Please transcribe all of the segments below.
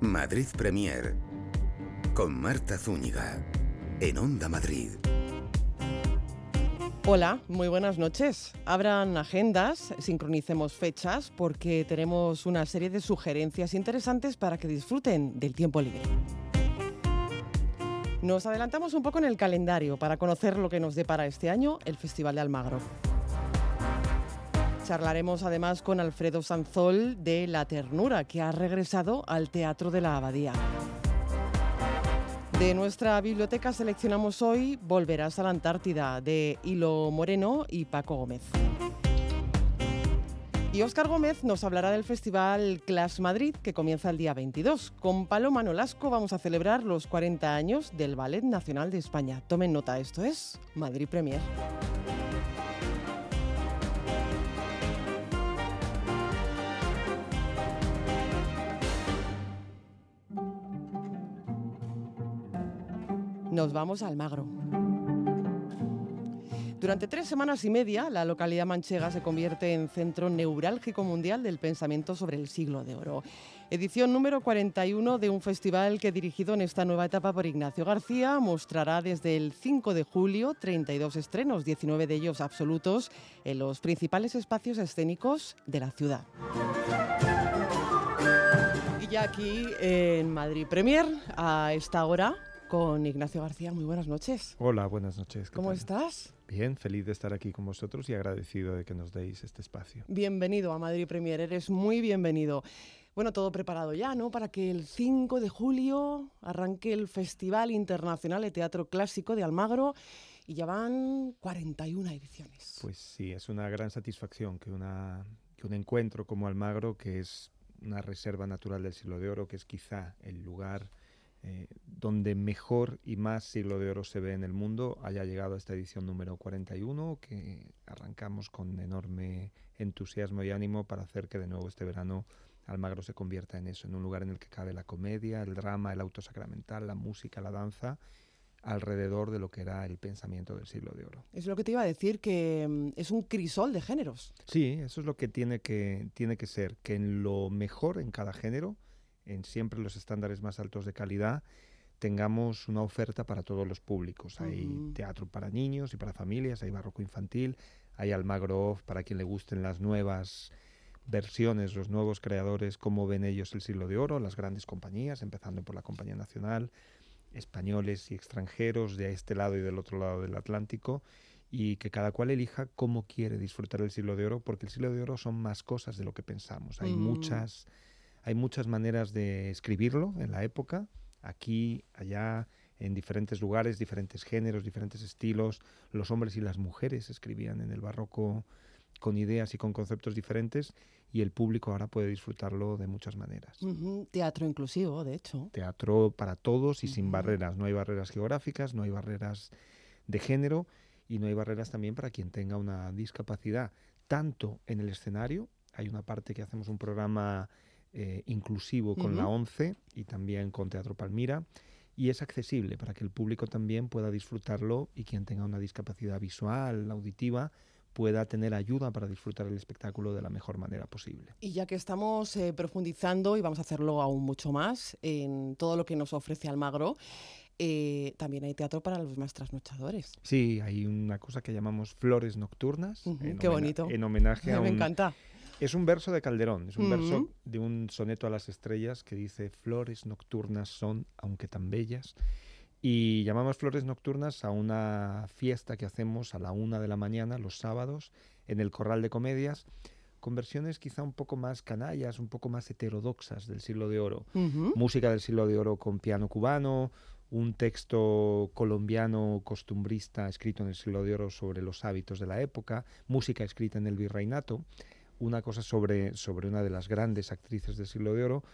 Madrid Premier con Marta Zúñiga en Onda Madrid. Hola, muy buenas noches. Abran agendas, sincronicemos fechas porque tenemos una serie de sugerencias interesantes para que disfruten del tiempo libre. Nos adelantamos un poco en el calendario para conocer lo que nos depara este año el Festival de Almagro. Charlaremos además con Alfredo Sanzol de La Ternura, que ha regresado al Teatro de la Abadía. De nuestra biblioteca seleccionamos hoy Volverás a la Antártida de Hilo Moreno y Paco Gómez. Y Óscar Gómez nos hablará del festival Clash Madrid que comienza el día 22. Con Paloma Nolasco vamos a celebrar los 40 años del Ballet Nacional de España. Tomen nota, esto es Madrid Premier. Nos vamos a Almagro. Durante tres semanas y media, la localidad manchega se convierte en centro neurálgico mundial del pensamiento sobre el siglo de oro. Edición número 41 de un festival que, dirigido en esta nueva etapa por Ignacio García, mostrará desde el 5 de julio 32 estrenos, 19 de ellos absolutos, en los principales espacios escénicos de la ciudad. Y ya aquí en Madrid Premier, a esta hora, con Ignacio García. Muy buenas noches. Hola, buenas noches. ¿Cómo estás? Bien, feliz de estar aquí con vosotros y agradecido de que nos deis este espacio. Bienvenido a Madrid Premier, eres muy bienvenido. Bueno, todo preparado ya, ¿no? Para que el 5 de julio arranque el Festival Internacional de Teatro Clásico de Almagro y ya van 41 ediciones. Pues sí, es una gran satisfacción que, una, que un encuentro como Almagro, que es una reserva natural del siglo de oro, que es quizá el lugar eh, donde mejor y más siglo de oro se ve en el mundo, haya llegado a esta edición número 41, que arrancamos con enorme entusiasmo y ánimo para hacer que de nuevo este verano Almagro se convierta en eso, en un lugar en el que cabe la comedia, el drama, el auto sacramental, la música, la danza alrededor de lo que era el pensamiento del siglo de oro. Es lo que te iba a decir, que mm, es un crisol de géneros. Sí, eso es lo que tiene que, tiene que ser, que en lo mejor en cada género en siempre los estándares más altos de calidad, tengamos una oferta para todos los públicos. Hay teatro para niños y para familias, hay barroco infantil, hay Almagro para quien le gusten las nuevas versiones, los nuevos creadores, cómo ven ellos el siglo de oro, las grandes compañías, empezando por la Compañía Nacional, españoles y extranjeros de este lado y del otro lado del Atlántico, y que cada cual elija cómo quiere disfrutar el siglo de oro, porque el siglo de oro son más cosas de lo que pensamos. Hay muchas hay muchas maneras de escribirlo en la época, aquí, allá, en diferentes lugares, diferentes géneros, diferentes estilos. Los hombres y las mujeres escribían en el barroco con ideas y con conceptos diferentes y el público ahora puede disfrutarlo de muchas maneras. Teatro inclusivo, de hecho. Teatro para todos y sin barreras. No hay barreras geográficas, no hay barreras de género y no hay barreras también para quien tenga una discapacidad, tanto en el escenario, hay una parte que hacemos un programa eh, inclusivo con la ONCE y también con Teatro Palmira. Y es accesible para que el público también pueda disfrutarlo y quien tenga una discapacidad visual, auditiva, pueda tener ayuda para disfrutar el espectáculo de la mejor manera posible. Y ya que estamos eh, profundizando, y vamos a hacerlo aún mucho más, en todo lo que nos ofrece Almagro, eh, también hay teatro para los más trasnochadores. Sí, hay una cosa que llamamos flores nocturnas. qué bonito. En homenaje a, Me encanta es un verso de Calderón, es un verso de un soneto a las estrellas que dice flores nocturnas son, aunque tan bellas. Y llamamos flores nocturnas a una fiesta que hacemos a la una de la mañana los sábados en el Corral de Comedias, con versiones quizá un poco más canallas, un poco más heterodoxas del siglo de oro. Música del siglo de oro con piano cubano, un texto colombiano costumbrista escrito en el siglo de oro sobre los hábitos de la época, música escrita en el virreinato una cosa sobre, sobre una de las grandes actrices del siglo de oro.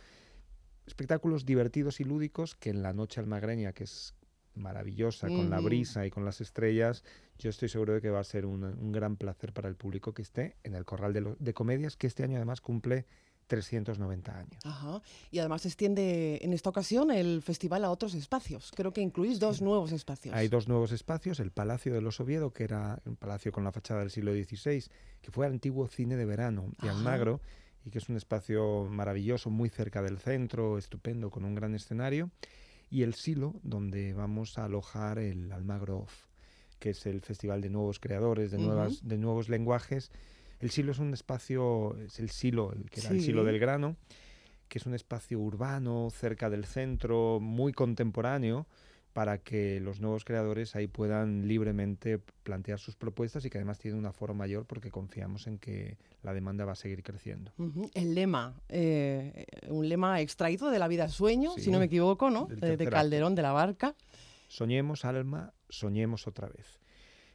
Espectáculos divertidos y lúdicos que en la noche almagreña, que es maravillosa, con la brisa y con las estrellas, yo estoy seguro de que va a ser un, gran placer para el público que esté en el Corral de, de Comedias, que este año además cumple 390 años. Ajá. Y además extiende en esta ocasión el festival a otros espacios. Creo que incluís dos nuevos espacios. Hay dos nuevos espacios. El Palacio de los Oviedo, que era un palacio con la fachada del siglo XVI, que fue el antiguo cine de verano, y Almagro. y que es un espacio maravilloso, muy cerca del centro, estupendo, con un gran escenario, y el Silo, donde vamos a alojar el Almagro Off, que es el festival de nuevos creadores, de, nuevas, de nuevos lenguajes. El Silo es un espacio, es el Silo, el que era el Silo del Grano, que es un espacio urbano, cerca del centro, muy contemporáneo, para que los nuevos creadores ahí puedan libremente plantear sus propuestas y que además tiene una forma mayor porque confiamos en que la demanda va a seguir creciendo. El lema, eh, un lema extraído de la vida sueño, si no me equivoco, ¿no? De, Calderón de la Barca. Soñemos, alma, soñemos otra vez.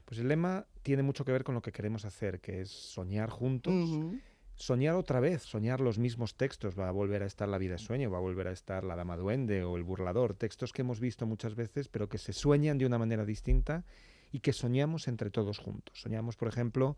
Pues el lema tiene mucho que ver con lo que queremos hacer, que es soñar juntos. Soñar otra vez, soñar los mismos textos, va a volver a estar La vida de sueño, va a volver a estar La dama duende o El burlador, textos que hemos visto muchas veces, pero que se sueñan de una manera distinta y que soñamos entre todos juntos. Soñamos, por ejemplo,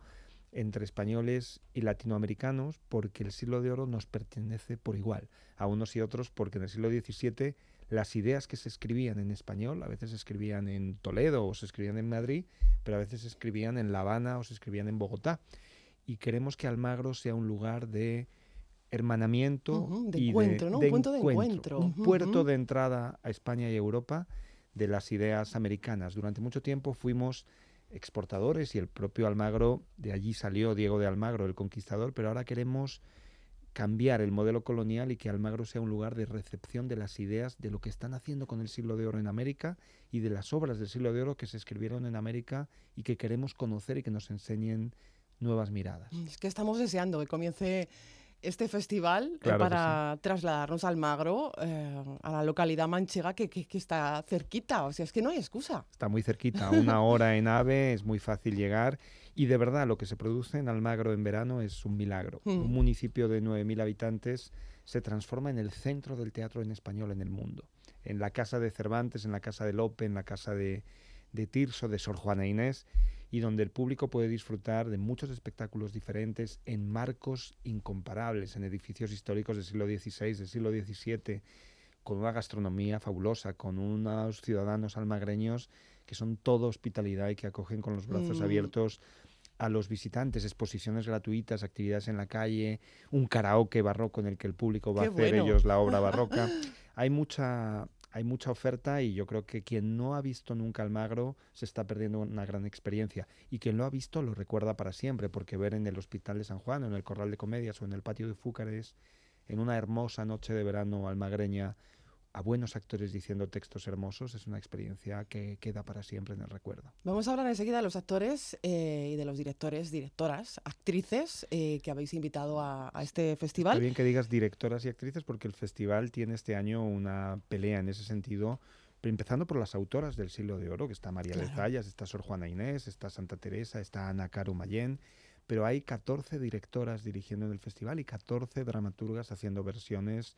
entre españoles y latinoamericanos porque el siglo de oro nos pertenece por igual a unos y otros porque en el siglo XVII las ideas que se escribían en español, a veces se escribían en Toledo o se escribían en Madrid, pero a veces se escribían en La Habana o se escribían en Bogotá y queremos que Almagro sea un lugar de hermanamiento de y encuentro, de, ¿no? un punto de encuentro, un puerto de entrada a España y Europa de las ideas americanas. Durante mucho tiempo fuimos exportadores y el propio Almagro, de allí salió Diego de Almagro, el conquistador, pero ahora queremos cambiar el modelo colonial y que Almagro sea un lugar de recepción de las ideas de lo que están haciendo con el siglo de oro en América y de las obras del siglo de oro que se escribieron en América y que queremos conocer y que nos enseñen nuevas miradas. Es que estamos deseando que comience este festival eh, para trasladarnos al Magro, eh, a la localidad manchega que, que, está cerquita. O sea, es que no hay excusa. Está muy cerquita. Una hora en AVE es muy fácil llegar. Y de verdad, lo que se produce en Almagro en verano es un milagro. Hmm. Un municipio de 9.000 habitantes se transforma en el centro del teatro en español en el mundo. En la casa de Cervantes, en la casa de Lope, en la casa de, de Tirso, de Sor Juana Inés y donde el público puede disfrutar de muchos espectáculos diferentes en marcos incomparables, en edificios históricos del siglo XVI, del siglo XVII, con una gastronomía fabulosa, con unos ciudadanos almagreños que son todo hospitalidad y que acogen con los brazos mm. abiertos a los visitantes, exposiciones gratuitas, actividades en la calle, un karaoke barroco en el que el público va a hacer ellos la obra barroca. Hay mucha hay mucha oferta y yo creo que quien no ha visto nunca Almagro se está perdiendo una gran experiencia. Y quien lo ha visto lo recuerda para siempre, porque ver en el Hospital de San Juan, o en el Corral de Comedias o en el Patio de Fúcares, en una hermosa noche de verano almagreña, a buenos actores diciendo textos hermosos es una experiencia que queda para siempre en el recuerdo. Vamos a hablar enseguida de los actores eh, y de los directores, directoras, actrices eh, que habéis invitado a, este festival. Está bien que digas directoras y actrices porque el festival tiene este año una pelea en ese sentido. Empezando por las autoras del siglo de oro, que está María de Zayas, está Sor Juana Inés, está Santa Teresa, está Ana Caro Mayén, pero hay 14 directoras dirigiendo en el festival y 14 dramaturgas haciendo versiones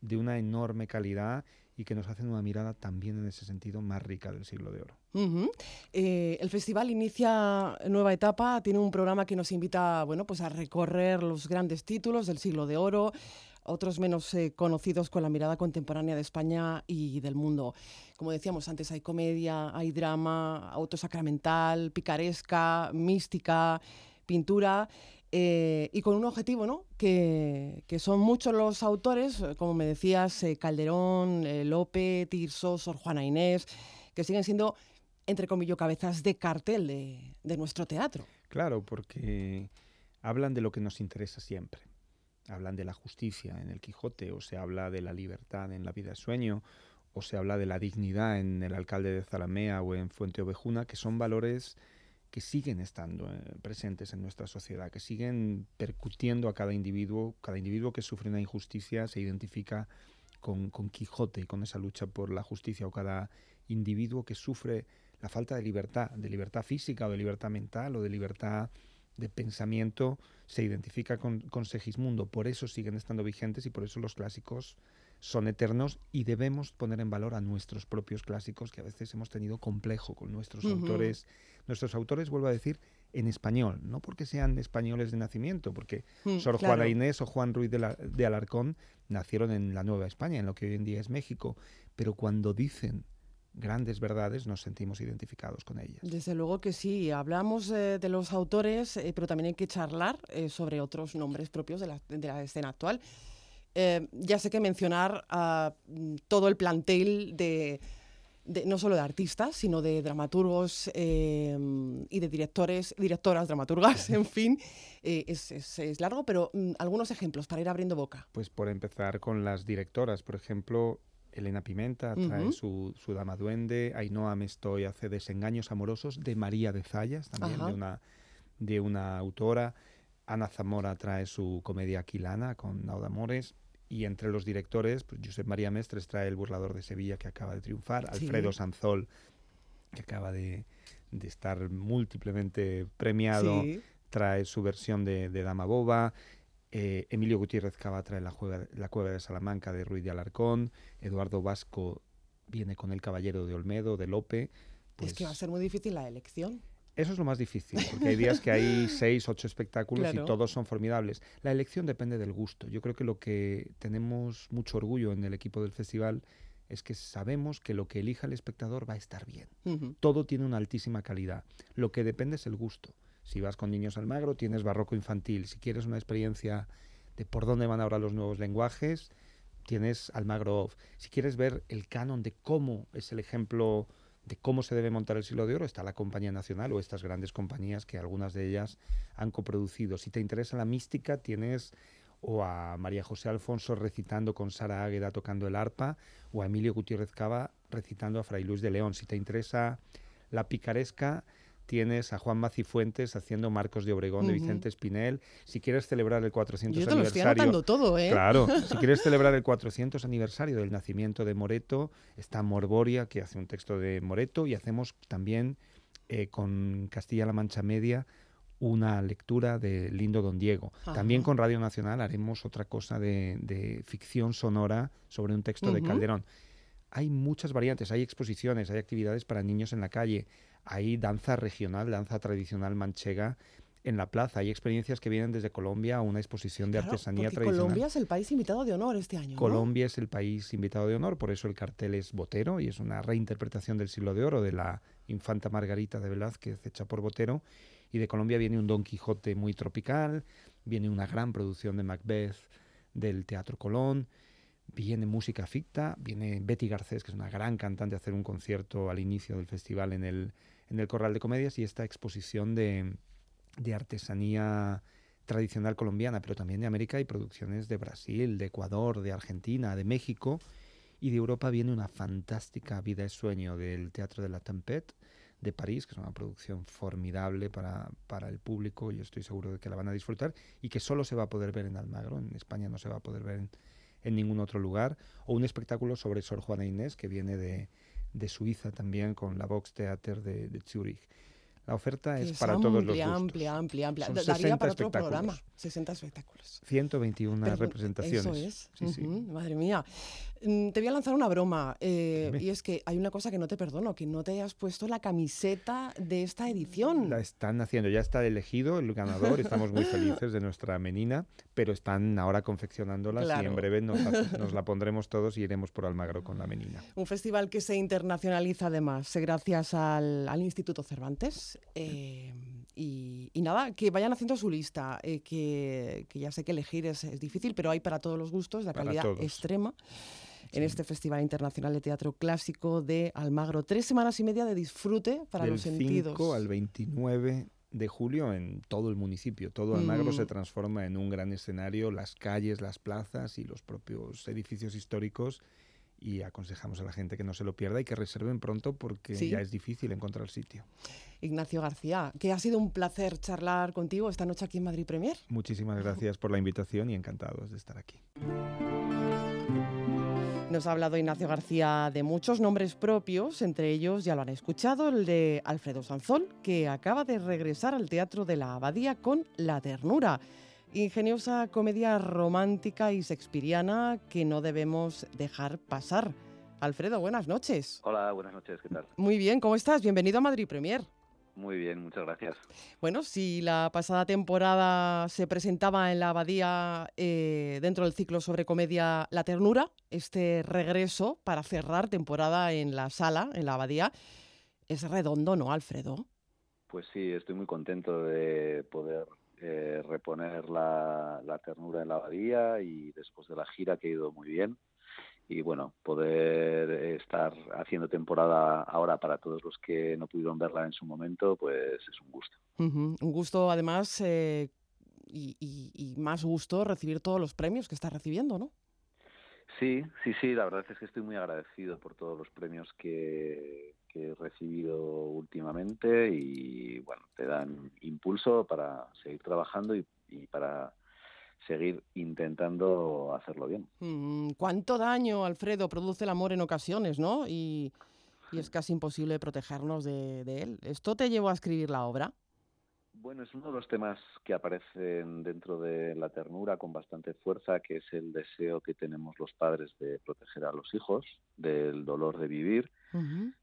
de una enorme calidad y que nos hacen una mirada también en ese sentido más rica del siglo de oro. Eh, el festival inicia nueva etapa, tiene un programa que nos invita bueno, pues a recorrer los grandes títulos del siglo de oro, otros menos eh, conocidos con la mirada contemporánea de España y del mundo. Como decíamos antes, hay comedia, hay drama, autosacramental, picaresca, mística, pintura. Eh, y con un objetivo, ¿no? Que, son muchos los autores, eh, como me decías, eh, Calderón, Lope, Tirso, Sor Juana Inés, que siguen siendo, entre comillas, cabezas de cartel de, de nuestro teatro. Claro, porque hablan de lo que nos interesa siempre. Hablan de la justicia en el Quijote, o se habla de la libertad en la vida de sueño, o se habla de la dignidad en el alcalde de Zalamea o en Fuente Ovejuna, que son valores que siguen estando eh, presentes en nuestra sociedad, que siguen percutiendo a cada individuo. Cada individuo que sufre una injusticia se identifica con, con Quijote con esa lucha por la justicia, o cada individuo que sufre la falta de libertad, de libertad física o de libertad mental o de libertad de pensamiento, se identifica con, con Segismundo. Por eso siguen estando vigentes y por eso los clásicos son eternos y debemos poner en valor a nuestros propios clásicos que a veces hemos tenido complejo con nuestros autores. Nuestros autores, vuelvo a decir, en español, no porque sean españoles de nacimiento, porque mm, Sor Juana Inés o Juan Ruiz de, de, Alarcón nacieron en la Nueva España, en lo que hoy en día es México, pero cuando dicen grandes verdades nos sentimos identificados con ellas. Desde luego que sí, hablamos eh, de los autores, eh, pero también hay que charlar eh, sobre otros nombres propios de la, de la escena actual. Ya sé que mencionar a mm, todo el plantel de, no solo de artistas, sino de dramaturgos y de directores, directoras, dramaturgas, en fin, es, es, largo, pero mm, algunos ejemplos para ir abriendo boca. Pues por empezar con las directoras, por ejemplo, Elena Pimenta trae su, su, Dama Duende, Ainhoa Mestoy hace Desengaños Amorosos de María de Zayas, también de una, de una autora. Ana Zamora trae su comedia Aquilana con Nauda Amores. Y entre los directores, pues Josep María Mestres trae El Burlador de Sevilla, que acaba de triunfar. Alfredo Sanzol, que acaba de, de estar múltiplemente premiado, trae su versión de, de Dama Boba. Eh, Emilio Gutiérrez Cava trae la, la, Cueva de Salamanca de Ruiz de Alarcón. Eduardo Vasco viene con El Caballero de Olmedo, de Lope. es que va a ser muy difícil la elección. Eso es lo más difícil, porque hay días que hay seis, ocho espectáculos y todos son formidables. La elección depende del gusto. Yo creo que lo que tenemos mucho orgullo en el equipo del festival es que sabemos que lo que elija el espectador va a estar bien. Todo tiene una altísima calidad. Lo que depende es el gusto. Si vas con niños Almagro, tienes barroco infantil. Si quieres una experiencia de por dónde van ahora los nuevos lenguajes, tienes Almagro Off. Si quieres ver el canon de cómo es el ejemplo de cómo se debe montar el siglo de oro, está la Compañía Nacional o estas grandes compañías que algunas de ellas han coproducido. Si te interesa la mística, tienes o a María José Alfonso recitando con Sara Águeda tocando el arpa, o a Emilio Gutiérrez Cava recitando a Fray Luis de León. Si te interesa la picaresca, tienes a Juan Macifuentes haciendo Marcos de Obregón de Vicente Espinel. Si quieres celebrar el 400 Yo te aniversario. Lo estoy todo, ¿eh? Claro, si quieres celebrar el 400 aniversario del nacimiento de Moreto, está Morboria, que hace un texto de Moreto, y hacemos también eh, con Castilla-La Mancha Media una lectura de Lindo Don Diego. También con Radio Nacional haremos otra cosa de, ficción sonora sobre un texto de Calderón. Hay muchas variantes, hay exposiciones, hay actividades para niños en la calle, hay danza regional, danza tradicional manchega en la plaza. Hay experiencias que vienen desde Colombia a una exposición de artesanía tradicional. Colombia es el país invitado de honor este año. Colombia es el país invitado de honor, por eso el cartel es Botero y es una reinterpretación del siglo de oro de la infanta Margarita de Velázquez hecha por Botero. Y de Colombia viene un Don Quijote muy tropical, viene una gran producción de Macbeth del Teatro Colón viene música ficta, viene Betty Garcés, que es una gran cantante, a hacer un concierto al inicio del festival en el, en el Corral de Comedias y esta exposición de, artesanía tradicional colombiana, pero también de América y producciones de Brasil, de Ecuador, de Argentina, de México. Y de Europa viene una fantástica Vida es Sueño del Teatro de la Tempête de París, que es una producción formidable para, para el público. Yo estoy seguro de que la van a disfrutar y que solo se va a poder ver en Almagro. En España no se va a poder ver en ningún otro lugar. O un espectáculo sobre Sor Juana Inés, que viene de, de Suiza también con la Vox Theater de, de Zurich. La oferta es, para todos los gustos. Amplia, amplia, amplia. Daría para otro programa. 60 espectáculos. 121 representaciones. Eso es. Madre mía. Mm, te voy a lanzar una broma. Eh, y es que hay una cosa que no te perdono, que no te hayas puesto la camiseta de esta edición. La están haciendo. Ya está elegido el ganador. Estamos muy felices de nuestra menina. Pero están ahora confeccionándola y en breve nos la, pondremos todos y iremos por Almagro con la menina. Un festival que se internacionaliza además gracias al, al Instituto Cervantes eh, y, nada, que vayan haciendo su lista, eh, que, ya sé que elegir es, difícil, pero hay para todos los gustos, la calidad extrema. En este Festival Internacional de Teatro Clásico de Almagro. Tres semanas y media de disfrute para los sentidos. 5 al 29 de julio en todo el municipio. Todo Almagro se transforma en un gran escenario, las calles, las plazas y los propios edificios históricos y aconsejamos a la gente que no se lo pierda y que reserven pronto porque ya es difícil encontrar sitio. Ignacio García, que ha sido un placer charlar contigo esta noche aquí en Madrid Premier. Muchísimas gracias por la invitación y encantados de estar aquí. Nos ha hablado Ignacio García de muchos nombres propios, entre ellos ya lo han escuchado, el de Alfredo Sanzón, que acaba de regresar al Teatro de la Abadía con La Ternura ingeniosa comedia romántica y sexpiriana que no debemos dejar pasar. Alfredo, buenas noches. Hola, buenas noches, ¿qué tal? Muy bien, ¿cómo estás? Bienvenido a Madrid Premier. Muy bien, muchas gracias. Bueno, si la pasada temporada se presentaba en la abadía eh, dentro del ciclo sobre comedia La Ternura, este regreso para cerrar temporada en la sala, en la abadía, es redondo, ¿no, Alfredo? Pues sí, estoy muy contento de poder eh, reponer la, la ternura en la abadía y después de la gira que ha ido muy bien y bueno, poder estar haciendo temporada ahora para todos los que no pudieron verla en su momento, pues es un gusto. Un gusto además eh, y, más gusto recibir todos los premios que está recibiendo, ¿no? Sí, sí, sí, la verdad es que estoy muy agradecido por todos los premios que, he recibido últimamente y bueno, te dan impulso para seguir trabajando y para seguir intentando hacerlo bien. Mm, ¿Cuánto daño, Alfredo, produce el amor en ocasiones, no? Y, es casi imposible protegernos de, él. ¿Esto te llevó a escribir la obra? Bueno, es uno de los temas que aparecen dentro de la ternura con bastante fuerza, que es el deseo que tenemos los padres de proteger a los hijos del dolor de vivir.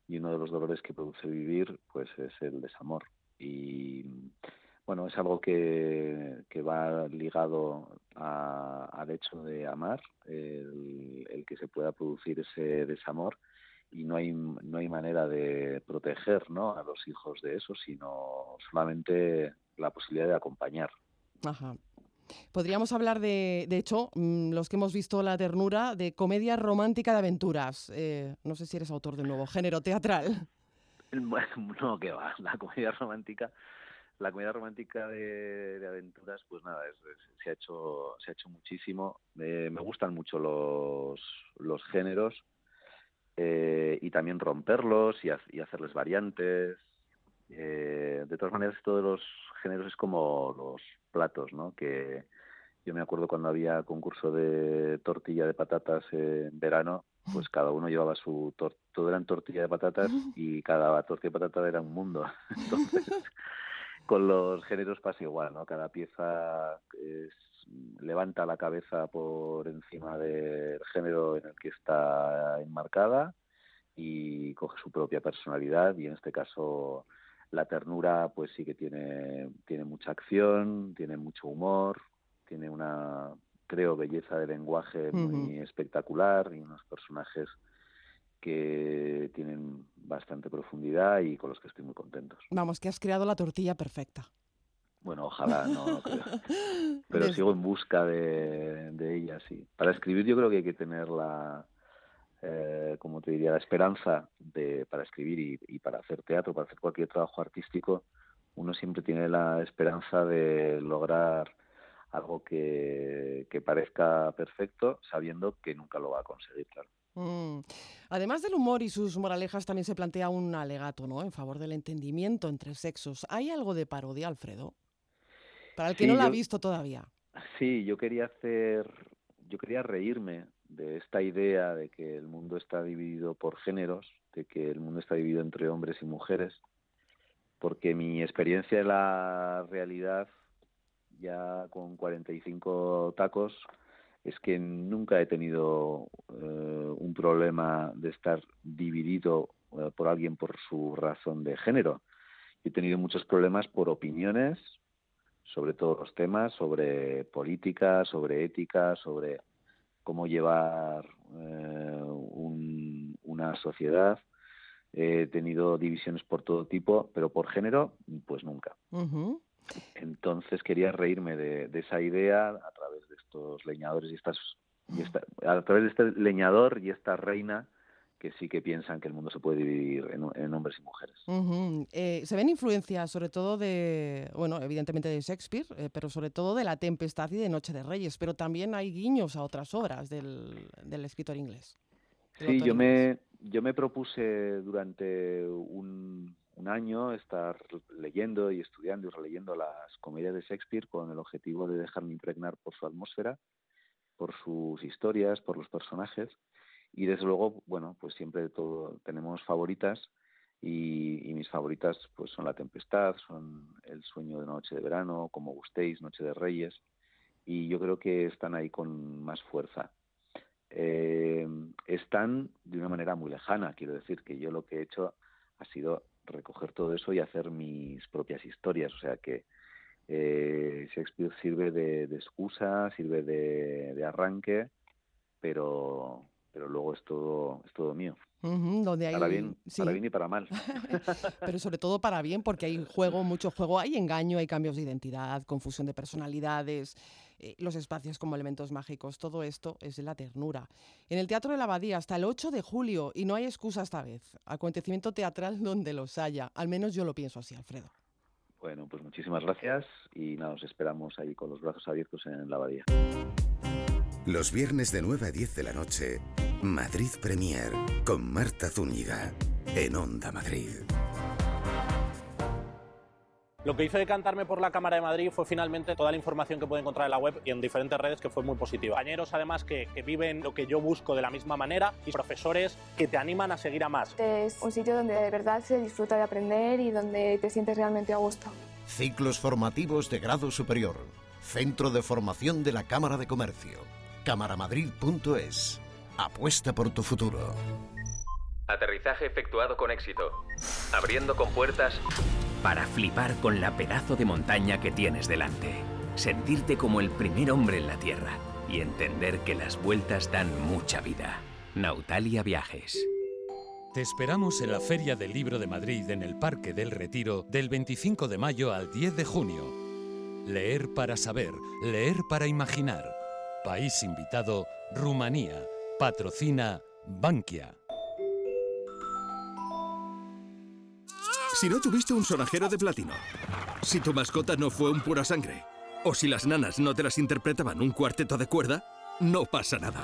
Y uno de los dolores que produce vivir, pues es el desamor. Y bueno, es algo que, que va ligado al hecho de amar, el, que se pueda producir ese desamor y no hay, no hay manera de proteger ¿no? a los hijos de eso, sino solamente la posibilidad de acompañar. Ajá. Podríamos hablar de, de hecho, mm, los que hemos visto La Ternura, de comedia romántica de aventuras. Eh, no sé si eres autor de nuevo género teatral. no, que va, la comedia romántica la comedia romántica de, aventuras, pues nada, se ha hecho se ha hecho muchísimo. me gustan mucho los, los géneros eh, y también romperlos y, hacerles variantes. Eh, de todas maneras, todos los géneros es como los platos, ¿no? Que yo me acuerdo cuando había concurso de tortilla de patatas en verano, pues cada uno llevaba su todo eran tortilla de patatas y cada tortilla de patata era un mundo. Entonces con los géneros pasa igual, ¿no? Cada pieza levanta la cabeza por encima del género en el que está enmarcada y coge su propia personalidad y en este caso la ternura pues sí que tiene tiene mucha acción, tiene mucho humor, tiene una creo belleza de lenguaje muy espectacular y unos personajes que tienen bastante profundidad y con los que estoy muy contento. Vamos, que has creado la tortilla perfecta. Bueno, ojalá, no, creo. Pero sigo en busca de, ella, sí. Para escribir yo creo que hay que tener la, eh, como te diría, la esperanza de, para escribir y, para hacer teatro, para hacer cualquier trabajo artístico, uno siempre tiene la esperanza de lograr algo que, que parezca perfecto, sabiendo que nunca lo va a conseguir, claro. Mm. Además del humor y sus moralejas, también se plantea un alegato, ¿no? En favor del entendimiento entre sexos. ¿Hay algo de parodia, Alfredo? Para el que no lo ha visto todavía. Sí, yo quería hacer, yo quería reírme de esta idea de que el mundo está dividido por géneros, de que el mundo está dividido entre hombres y mujeres, porque mi experiencia de la realidad, ya con 45 tacos, es que nunca he tenido eh, un problema de estar dividido eh, por alguien por su razón de género. He tenido muchos problemas por opiniones sobre todos los temas, sobre política, sobre ética, sobre cómo llevar eh, una sociedad. He tenido divisiones por todo tipo, pero por género, pues nunca. Entonces quería reírme de, esa idea a través de estos leñadores y estas a través de este leñador y esta reina que sí que piensan que el mundo se puede dividir en, hombres y mujeres. Eh, se ven influencias sobre todo de, bueno, evidentemente de Shakespeare, eh, pero sobre todo de La Tempestad y de Noche de Reyes, pero también hay guiños a otras obras del, escritor inglés. Sí, yo me, yo me propuse durante un, un año estar leyendo y estudiando y releyendo las comedias de Shakespeare con el objetivo de dejarme impregnar por su atmósfera, por sus historias, por los personajes y desde luego, bueno, pues siempre todo, tenemos favoritas y, mis favoritas pues son La Tempestad, son El Sueño de Noche de Verano, Como Gustéis, Noche de Reyes y yo creo que están ahí con más fuerza. Eh, están de una manera muy lejana, quiero decir que yo lo que he hecho ha sido recoger todo eso y hacer mis propias historias. O sea que eh, Shakespeare sirve de, excusa, sirve de, arranque, pero, pero luego es todo, es todo mío. donde hay... para, bien, para bien y para mal. pero sobre todo para bien, porque hay juego, mucho juego, hay engaño, hay cambios de identidad, confusión de personalidades, eh, los espacios como elementos mágicos, todo esto es la ternura. En el Teatro de la Abadía hasta el 8 de julio, y no hay excusa esta vez, acontecimiento teatral donde los haya, al menos yo lo pienso así, Alfredo. Bueno, pues muchísimas gracias y nada, nos esperamos ahí con los brazos abiertos en la Abadía. Los viernes de 9 a 10 de la noche, Madrid Premier, con Marta Zúñiga, en Onda Madrid. Lo que hizo decantarme por la Cámara de Madrid fue finalmente toda la información que puede encontrar en la web y en diferentes redes que fue muy positiva. Compañeros además que, viven lo que yo busco de la misma manera y profesores que te animan a seguir a más. Es un sitio donde de verdad se disfruta de aprender y donde te sientes realmente a gusto. Ciclos formativos de grado superior. Centro de Formación de la Cámara de Comercio. Cámaramadrid.es. Apuesta por tu futuro. Aterrizaje efectuado con éxito. Abriendo con puertas para flipar con la pedazo de montaña que tienes delante. Sentirte como el primer hombre en la Tierra y entender que las vueltas dan mucha vida. Nautalia Viajes. Te esperamos en la Feria del Libro de Madrid en el Parque del Retiro del 25 de mayo al 10 de junio. Leer para saber, leer para imaginar. País invitado, Rumanía. Patrocina Bankia. Si no tuviste un sonajero de platino, si tu mascota no fue un pura sangre, o si las nanas no te las interpretaban un cuarteto de cuerda, no pasa nada.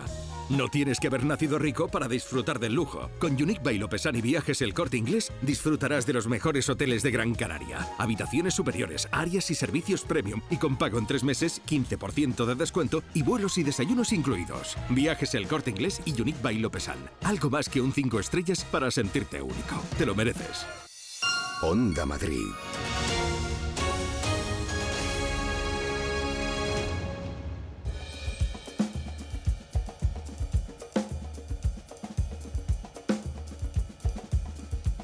No tienes que haber nacido rico para disfrutar del lujo. Con Unique by Lopesan y Viajes El Corte Inglés disfrutarás de los mejores hoteles de Gran Canaria. Habitaciones superiores, áreas y servicios premium y con pago en tres meses, 15% de descuento y vuelos y desayunos incluidos. Viajes El Corte Inglés y Unique by Lopesan. Algo más que un 5 estrellas para sentirte único. Te lo mereces. Onda Madrid.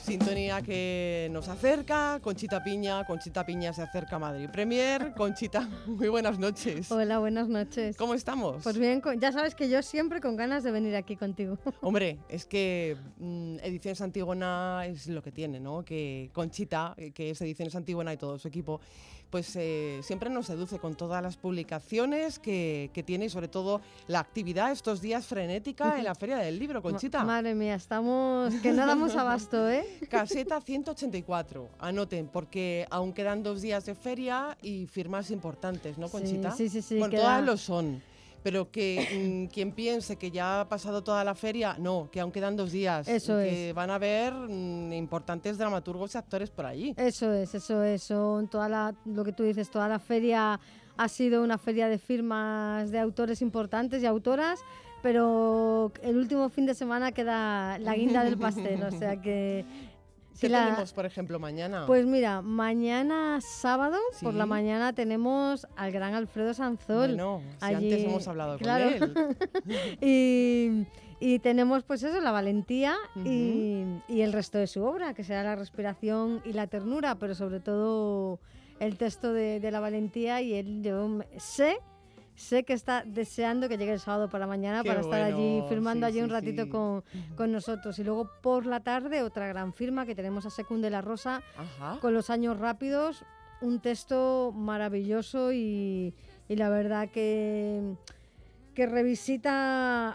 Sintonía que nos acerca, Conchita Piña, Conchita Piña se acerca a Madrid Premier. Conchita, muy buenas noches. Hola, buenas noches. ¿Cómo estamos? Pues bien, ya sabes que yo siempre con ganas de venir aquí contigo. Hombre, es que mm, Ediciones Antígona es lo que tiene, ¿no? Que Conchita, eh, que es Ediciones Antígona y todo su equipo, pues eh, siempre nos seduce con todas las publicaciones que, tiene y sobre todo la actividad estos días frenética en la Feria del Libro, Conchita. madre mía, estamos que no damos abasto, ¿eh? Caseta 184, anoten, porque aún quedan dos días de feria y firmas importantes, ¿no, Conchita? Sí, sí, sí. Bueno, todas lo son pero que mm, quien piense que ya ha pasado toda la feria, no, que aún quedan dos días. Eso que van a haber mm, importantes dramaturgos y actores por allí. Eso es, eso es. Son toda la, lo que tú dices, toda la feria ha sido una feria de firmas de autores importantes y autoras pero el último fin de semana queda la guinda del pastel, o sea que ¿Qué tenemos, por ejemplo, mañana? Pues mira, mañana sábado, por la mañana, tenemos al gran Alfredo Sanzol. Bueno, si antes hemos hablado con él. y, tenemos, pues eso, la valentía y, el resto de su obra, que será la respiración y la ternura, pero sobre todo el texto de, de la valentía. Y él, yo sé sé que está deseando que llegue el sábado para mañana para estar allí firmando allí un ratito con, con, nosotros. Y luego por la tarde otra gran firma que tenemos a Secunde la Rosa con los años rápidos, un texto maravilloso y, y la verdad que que revisita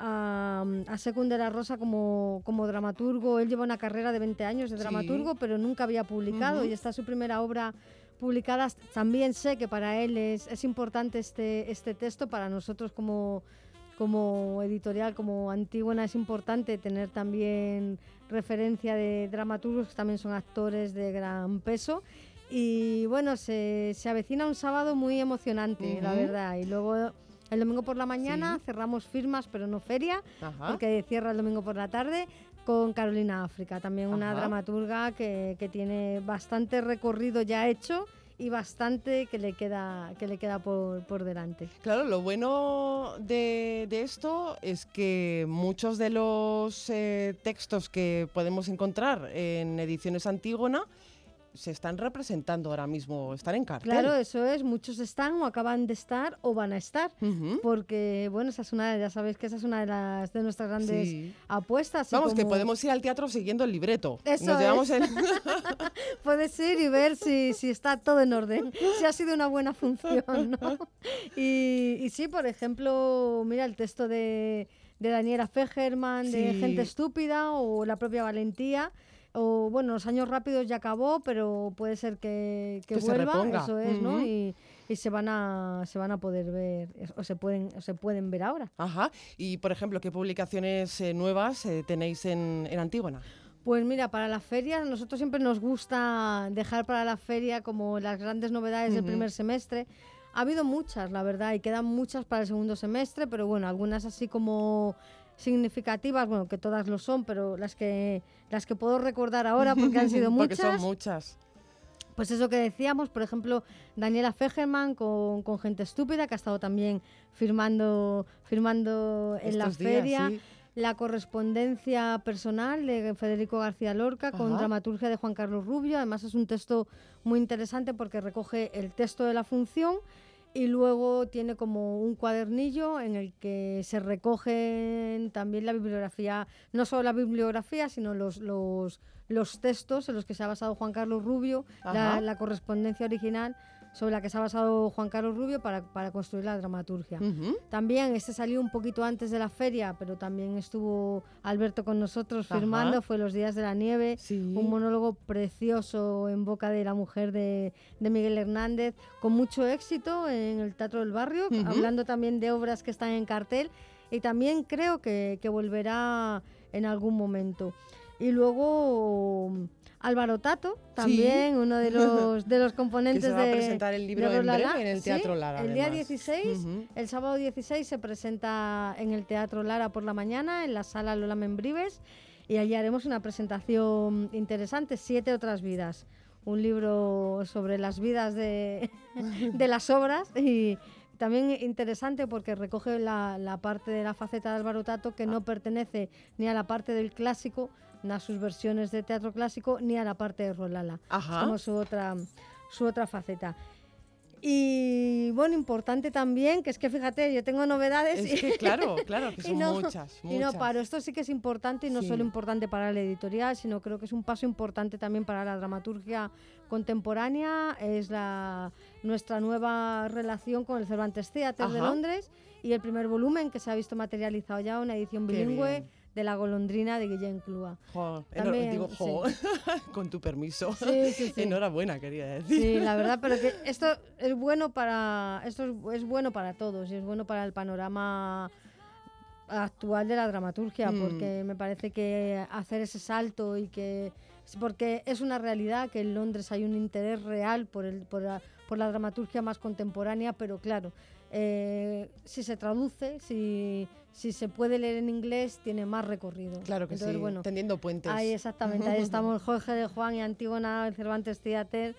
a, a Secunde la Rosa como, como, dramaturgo. Él lleva una carrera de 20 años de dramaturgo, pero nunca había publicado y esta es su primera obra publicadas. También sé que para él es, es importante este, este texto, para nosotros como, como editorial, como Antígona, es importante tener también referencia de dramaturgos que también son actores de gran peso. Y bueno, se, se avecina un sábado muy emocionante, la verdad. Y luego el domingo por la mañana cerramos firmas, pero no feria, porque cierra el domingo por la tarde con Carolina África, también una dramaturga que, que, tiene bastante recorrido ya hecho y bastante que le queda, que le queda por, por delante. Claro, lo bueno de, de esto es que muchos de los eh, textos que podemos encontrar en ediciones Antígona se están representando ahora mismo, están en cartel. Claro, eso es, muchos están o acaban de estar o van a estar, porque bueno, esa es una, ya sabéis que esa es una de las de nuestras grandes Sí. apuestas. Vamos, que podemos ir al teatro siguiendo el libreto. Eso Nos llevamos es. el... Puedes ir y ver si, si está todo en orden, si ha sido una buena función, ¿no? Y, y sí, por ejemplo, mira el texto de, de Daniela Fegerman, de Sí. Gente Estúpida, o la propia Valentía, o bueno, Los Años Rápidos ya acabó, pero puede ser que, que vuelva, eso es, ¿no? Y, y se van a se van a poder ver, o se pueden, o se pueden ver ahora. Ajá. Y, por ejemplo, ¿qué publicaciones eh, nuevas eh, tenéis en, en Antígona? Pues mira, para la feria, nosotros siempre nos gusta dejar para la feria como las grandes novedades del primer semestre. Ha habido muchas, la verdad, y quedan muchas para el segundo semestre, pero bueno, algunas así como significativas, bueno, que todas lo son, pero las que las que puedo recordar ahora porque han sido Porque muchas. son muchas. Pues eso que decíamos, por ejemplo, Daniela Fegerman con, con Gente Estúpida, que ha estado también firmando, firmando en la días, feria. sí. La correspondencia personal de Federico García Lorca con dramaturgia de Juan Carlos Rubio. Además es un texto muy interesante porque recoge el texto de la función y luego tiene como un cuadernillo en el que se recogen también la bibliografía, no solo la bibliografía, sino los, los, los textos en los que se ha basado Juan Carlos Rubio, la, la correspondencia original sobre la que se ha basado Juan Carlos Rubio para, para construir la dramaturgia. También este salió un poquito antes de la feria, pero también estuvo Alberto con nosotros Ajá. firmando, fue Los Días de la Nieve, Sí. un monólogo precioso en boca de la mujer de, de Miguel Hernández, con mucho éxito en el Teatro del Barrio, hablando también de obras que están en cartel y también creo que, que volverá en algún momento. Y luego Álvaro Tato, también uno de los, de los Que componentes se va a de presentar el libro en breve en el Sí, Teatro Lara. El día además. 16 Ujú. el sábado 16 se presenta en el Teatro Lara por la mañana, en la sala Lola Membrives, y allí haremos una presentación interesante, Siete otras vidas, un libro sobre las vidas de, de las obras y también interesante porque recoge la, la parte de la faceta de Álvaro Tato que no pertenece ni a la parte del clásico, a sus versiones de teatro clásico, ni a la parte de Rolala. Ajá. Es como su otra, su otra faceta. Y bueno, importante también, que es que fíjate, yo tengo novedades. Es y- que claro, claro, que y son no- muchas, Y no muchas. paro, esto sí que es importante y no Sí. solo importante para la editorial, sino creo que es un paso importante también para la dramaturgia contemporánea. Es la, nuestra nueva relación con el Cervantes Theatre de Ajá. Londres y el primer volumen que se ha visto materializado ya, una edición bilingüe. De La golondrina de Guillén Clúa. Jo, enhor- También, digo, sí. jo, con tu permiso. Sí, sí, sí. Enhorabuena, quería decir. Sí, la verdad, pero que esto es bueno para esto es, es bueno para todos y es bueno para el panorama actual de la dramaturgia, Mm. porque me parece que hacer ese salto y que porque es una realidad que en Londres hay un interés real por el por la, por la dramaturgia más contemporánea, pero claro, eh, si se traduce, si si se puede leer en inglés, tiene más recorrido. Claro que Entonces, sí, bueno, tendiendo puentes. Ahí exactamente, ahí estamos Jorge de Juan y Antígona Cervantes Theater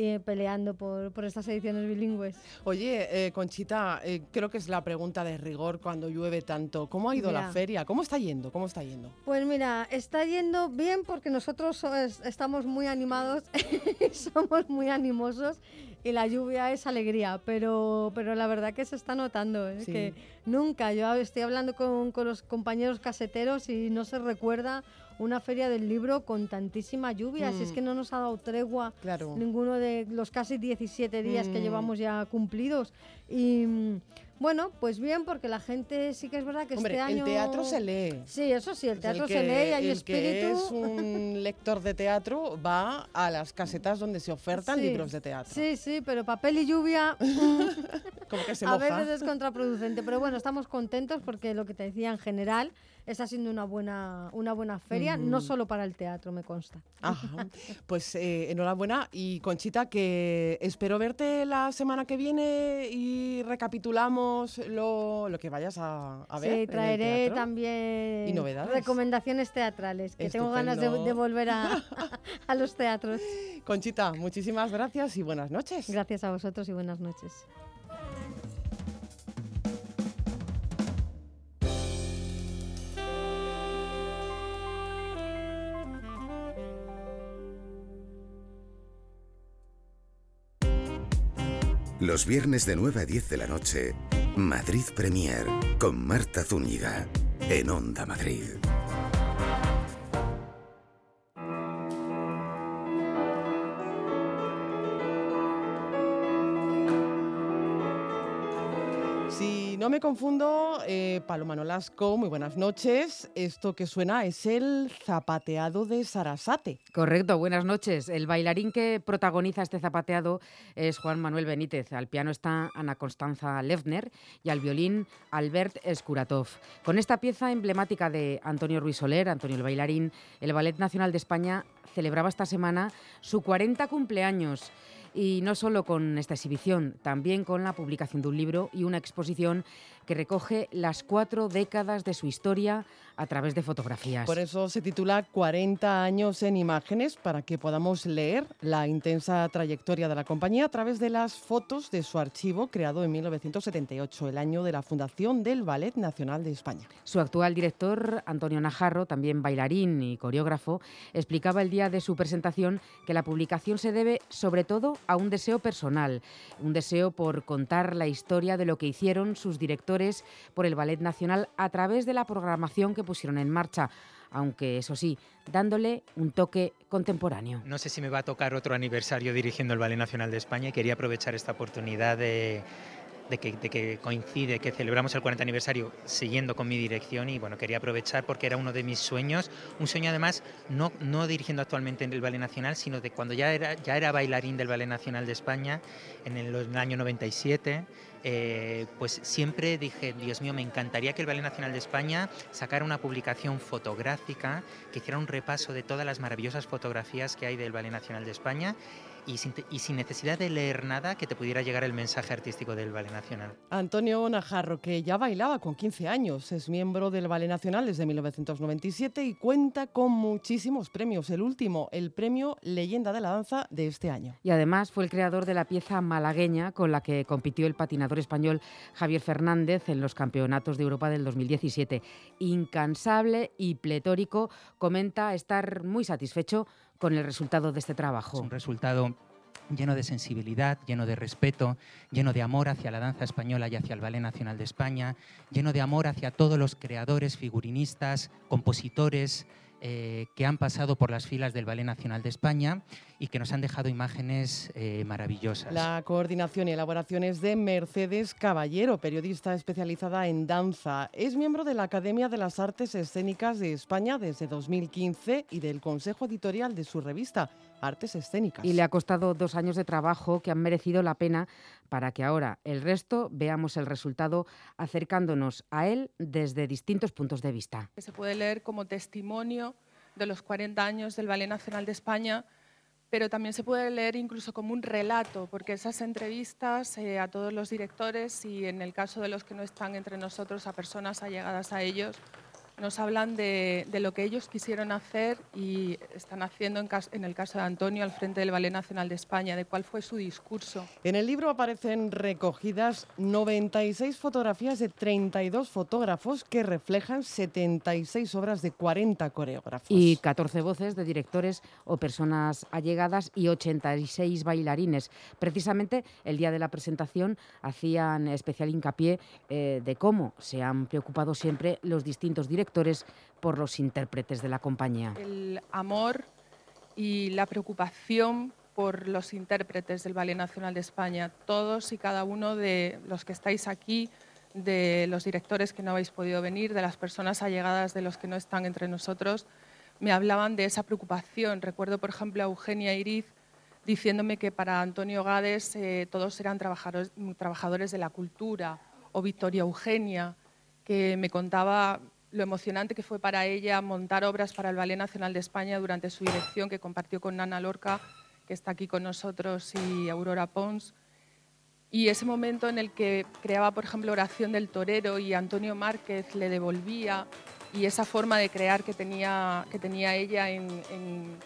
eh, peleando por, por estas ediciones bilingües. Oye, eh, Conchita, eh, creo que es la pregunta de rigor cuando llueve tanto. ¿Cómo ha ido la feria? ¿Cómo está yendo? ¿Cómo está yendo? Pues mira, está yendo bien porque nosotros so- es- estamos muy animados, somos muy animosos y la lluvia es alegría, pero, pero la verdad que se está notando, ¿eh? Sí. que nunca, yo estoy hablando con, con los compañeros caseteros y no se recuerda una feria del libro con tantísima lluvia, si es Mm. que no nos ha dado tregua Claro. ninguno de los casi 17 días que Mm. llevamos ya cumplidos. Y mm, bueno, pues bien, porque la gente sí que es verdad que Hombre, este año... el teatro se lee. Sí, eso sí, el teatro que- se lee y hay el espíritu. que es un lector de teatro va a las casetas donde se ofertan Sí. libros de teatro. Sí, sí, pero papel y lluvia. mm, Como que se a moja. veces es contraproducente, pero bueno, estamos contentos porque lo que te decía en general está siendo una buena, una buena feria, no solo para el teatro, me consta. Ajá. Pues eh, enhorabuena y Conchita, que espero verte la semana que viene y recapitulamos lo, lo que vayas a, a ver. Sí, traeré también Y novedades. recomendaciones teatrales, que tengo ganas de, de volver a, a los teatros. Conchita, muchísimas gracias y buenas noches. Gracias a vosotros y buenas noches. Los viernes de 9 a 10 de la noche, Madrid Premier con Marta Zúñiga en Onda Madrid. Si no me confundo, eh, Paloma Nolasco, muy buenas noches. Esto que suena es el zapateado de Sarasate. Correcto, buenas noches. El bailarín que protagoniza este zapateado es Juan Manuel Benítez. Al piano está Ana Constanza Lefner y al violín Albert Eskuratov. Con esta pieza emblemática de Antonio Ruiz Soler, Antonio el bailarín, el Ballet Nacional de España celebraba esta semana su 40 cumpleaños. Y no solo con esta exhibición, también con la publicación de un libro y una exposición que recoge las cuatro décadas de su historia a través de fotografías. Por eso se titula 40 años en imágenes, para que podamos leer la intensa trayectoria de la compañía a través de las fotos de su archivo creado en 1978, el año de la fundación del Ballet Nacional de España. Su actual director, Antonio Najarro, también bailarín y coreógrafo, explicaba el día de su presentación que la publicación se debe sobre todo a un deseo personal, un deseo por contar la historia de lo que hicieron sus directores por el Ballet Nacional a través de la programación que pusieron en marcha, aunque eso sí, dándole un toque contemporáneo. No sé si me va a tocar otro aniversario dirigiendo el Ballet Nacional de España y quería aprovechar esta oportunidad de, que, de que coincide que celebramos el 40 aniversario siguiendo con mi dirección y bueno, quería aprovechar porque era uno de mis sueños, un sueño además no, dirigiendo actualmente en el Ballet Nacional, sino de cuando ya era, ya era bailarín del Ballet Nacional de España en el, en el año 97. Eh, pues siempre dije, Dios mío, me encantaría que el Ballet Nacional de España sacara una publicación fotográfica que hiciera un repaso de todas las maravillosas fotografías que hay del Ballet Nacional de España y sin, te- y sin necesidad de leer nada que te pudiera llegar el mensaje artístico del Ballet Nacional. Antonio Najarro, que ya bailaba con 15 años, es miembro del Ballet Nacional desde 1997 y cuenta con muchísimos premios. El último, el premio Leyenda de la Danza de este año. Y además fue el creador de la pieza malagueña con la que compitió el patinador español Javier Fernández en los Campeonatos de Europa del 2017. Incansable y pletórico, comenta estar muy satisfecho con el resultado de este trabajo. un resultado lleno de sensibilidad, lleno de respeto, lleno de amor hacia la danza española y hacia el Ballet Nacional de España, lleno de amor hacia todos los creadores, figurinistas, compositores eh, que han pasado por las filas del Ballet Nacional de España y que nos han dejado imágenes eh, maravillosas. La coordinación y elaboración es de Mercedes Caballero, periodista especializada en danza. Es miembro de la Academia de las Artes Escénicas de España desde 2015 y del Consejo Editorial de su revista Artes Escénicas. Y le ha costado dos años de trabajo que han merecido la pena para que ahora el resto veamos el resultado acercándonos a él desde distintos puntos de vista. se puede leer como testimonio de los 40 años del Ballet Nacional de España, pero también se puede leer incluso como un relato, porque esas entrevistas eh, a todos los directores y en el caso de los que no están entre nosotros, a personas allegadas a ellos, nos hablan de, de lo que ellos quisieron hacer y están haciendo en, cas- en el caso de Antonio al frente del Ballet Nacional de España, de cuál fue su discurso. En el libro aparecen recogidas 96 fotografías de 32 fotógrafos que reflejan 76 obras de 40 coreógrafos. Y 14 voces de directores o personas allegadas y 86 bailarines. Precisamente el día de la presentación hacían especial hincapié eh, de cómo se han preocupado siempre los distintos directores por los intérpretes de la compañía. el amor y la preocupación por los intérpretes del Ballet Nacional de España. Todos y cada uno de los que estáis aquí, de los directores que no habéis podido venir, de las personas allegadas de los que no están entre nosotros, me hablaban de esa preocupación. Recuerdo, por ejemplo, a Eugenia Iriz diciéndome que para Antonio Gades eh, todos eran trabajadores, trabajadores de la cultura, o Victoria Eugenia, que me contaba lo emocionante que fue para ella montar obras para el Ballet Nacional de España durante su dirección, que compartió con Nana Lorca, que está aquí con nosotros, y Aurora Pons. Y ese momento en el que creaba, por ejemplo, Oración del Torero y Antonio Márquez le devolvía, y esa forma de crear que tenía, que tenía ella en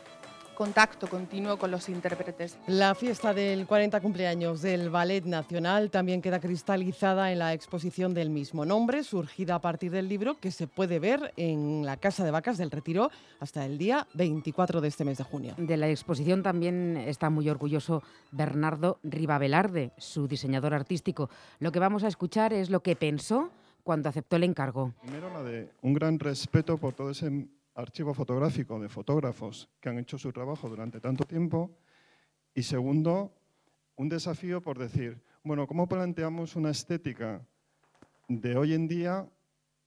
contacto continuo con los intérpretes. La fiesta del 40 cumpleaños del Ballet Nacional también queda cristalizada en la exposición del mismo nombre, surgida a partir del libro que se puede ver en la Casa de Vacas del Retiro hasta el día 24 de este mes de junio. De la exposición también está muy orgulloso Bernardo Rivavelarde, su diseñador artístico. Lo que vamos a escuchar es lo que pensó cuando aceptó el encargo. Primero la de un gran respeto por todo ese archivo fotográfico de fotógrafos que han hecho su trabajo durante tanto tiempo. Y segundo, un desafío por decir, bueno, ¿cómo planteamos una estética de hoy en día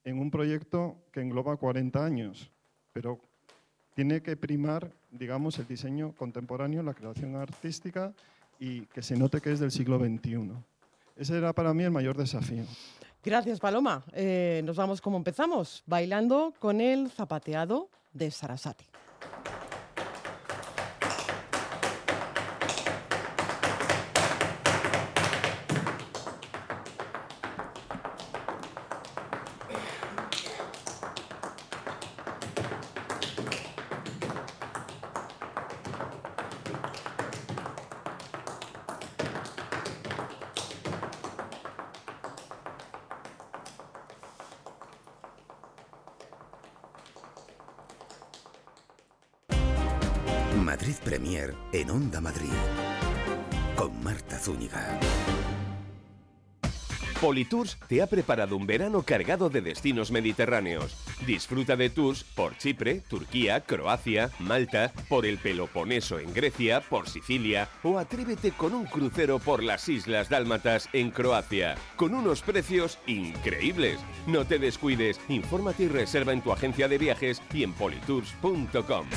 en un proyecto que engloba 40 años? Pero tiene que primar, digamos, el diseño contemporáneo, la creación artística y que se note que es del siglo XXI. Ese era para mí el mayor desafío. Gracias, Paloma. Eh, nos vamos como empezamos, bailando con el zapateado de Sarasati. Madrid Premier en Onda Madrid. Con Marta Zúñiga. Politours te ha preparado un verano cargado de destinos mediterráneos. Disfruta de tours por Chipre, Turquía, Croacia, Malta, por el Peloponeso en Grecia, por Sicilia o atrévete con un crucero por las Islas Dálmatas en Croacia, con unos precios increíbles. No te descuides, infórmate y reserva en tu agencia de viajes y en politours.com.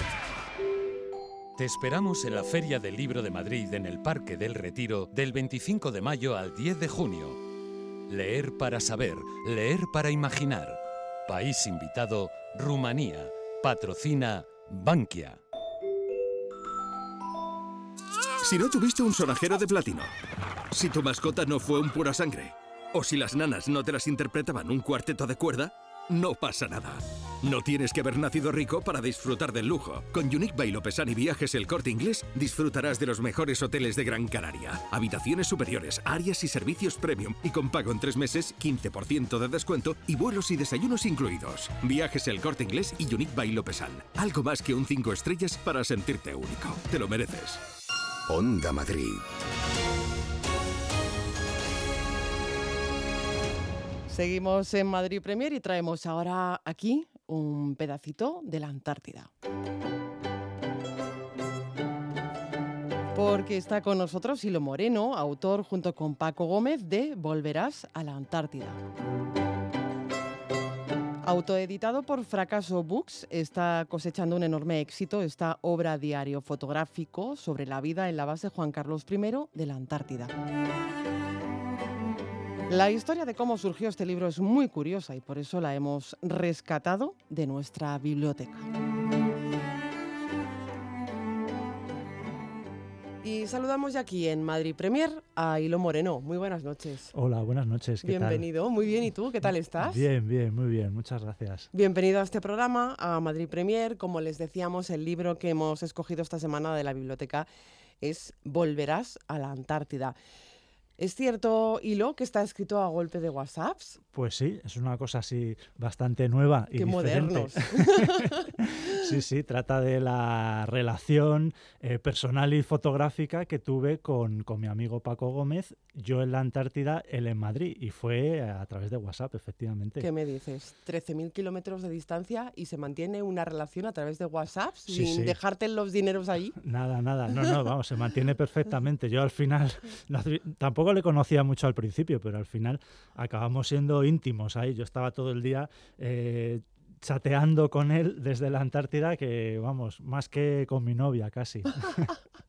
Te esperamos en la Feria del Libro de Madrid en el Parque del Retiro del 25 de mayo al 10 de junio. Leer para saber, leer para imaginar. País invitado, Rumanía. Patrocina Bankia. Si no tuviste un sonajero de platino, si tu mascota no fue un pura sangre, o si las nanas no te las interpretaban un cuarteto de cuerda, no pasa nada. No tienes que haber nacido rico para disfrutar del lujo. Con Unique by Lopesan y Viajes El Corte Inglés disfrutarás de los mejores hoteles de Gran Canaria. Habitaciones superiores, áreas y servicios premium y con pago en tres meses, 15% de descuento y vuelos y desayunos incluidos. Viajes El Corte Inglés y Unique by Lopesan. Algo más que un 5 estrellas para sentirte único. Te lo mereces. Onda Madrid. Seguimos en Madrid Premier y traemos ahora aquí un pedacito de la Antártida. Porque está con nosotros Silo Moreno, autor junto con Paco Gómez de Volverás a la Antártida. Autoeditado por Fracaso Books, está cosechando un enorme éxito esta obra diario fotográfico sobre la vida en la base Juan Carlos I de la Antártida. La historia de cómo surgió este libro es muy curiosa y por eso la hemos rescatado de nuestra biblioteca. Y saludamos ya aquí en Madrid Premier a Hilo Moreno. Muy buenas noches. Hola, buenas noches. ¿qué Bienvenido, muy bien. ¿Y tú? ¿Qué tal estás? Bien, bien, muy bien. Muchas gracias. Bienvenido a este programa, a Madrid Premier. Como les decíamos, el libro que hemos escogido esta semana de la biblioteca es Volverás a la Antártida. ¿Es cierto, Hilo, que está escrito a golpe de WhatsApps? Pues sí, es una cosa así bastante nueva y Qué diferente. modernos. sí, sí, trata de la relación eh, personal y fotográfica que tuve con, con mi amigo Paco Gómez, yo en la Antártida, él en Madrid, y fue a través de WhatsApp, efectivamente. ¿Qué me dices? 13.000 kilómetros de distancia y se mantiene una relación a través de WhatsApp Sí, sin sí. dejarte los dineros ahí. Nada, nada, no, no, vamos, se mantiene perfectamente. Yo al final no hace- le conocía mucho al principio, pero al final acabamos siendo íntimos ahí. Yo estaba todo el día eh, chateando con él desde la Antártida que, vamos, más que con mi novia casi.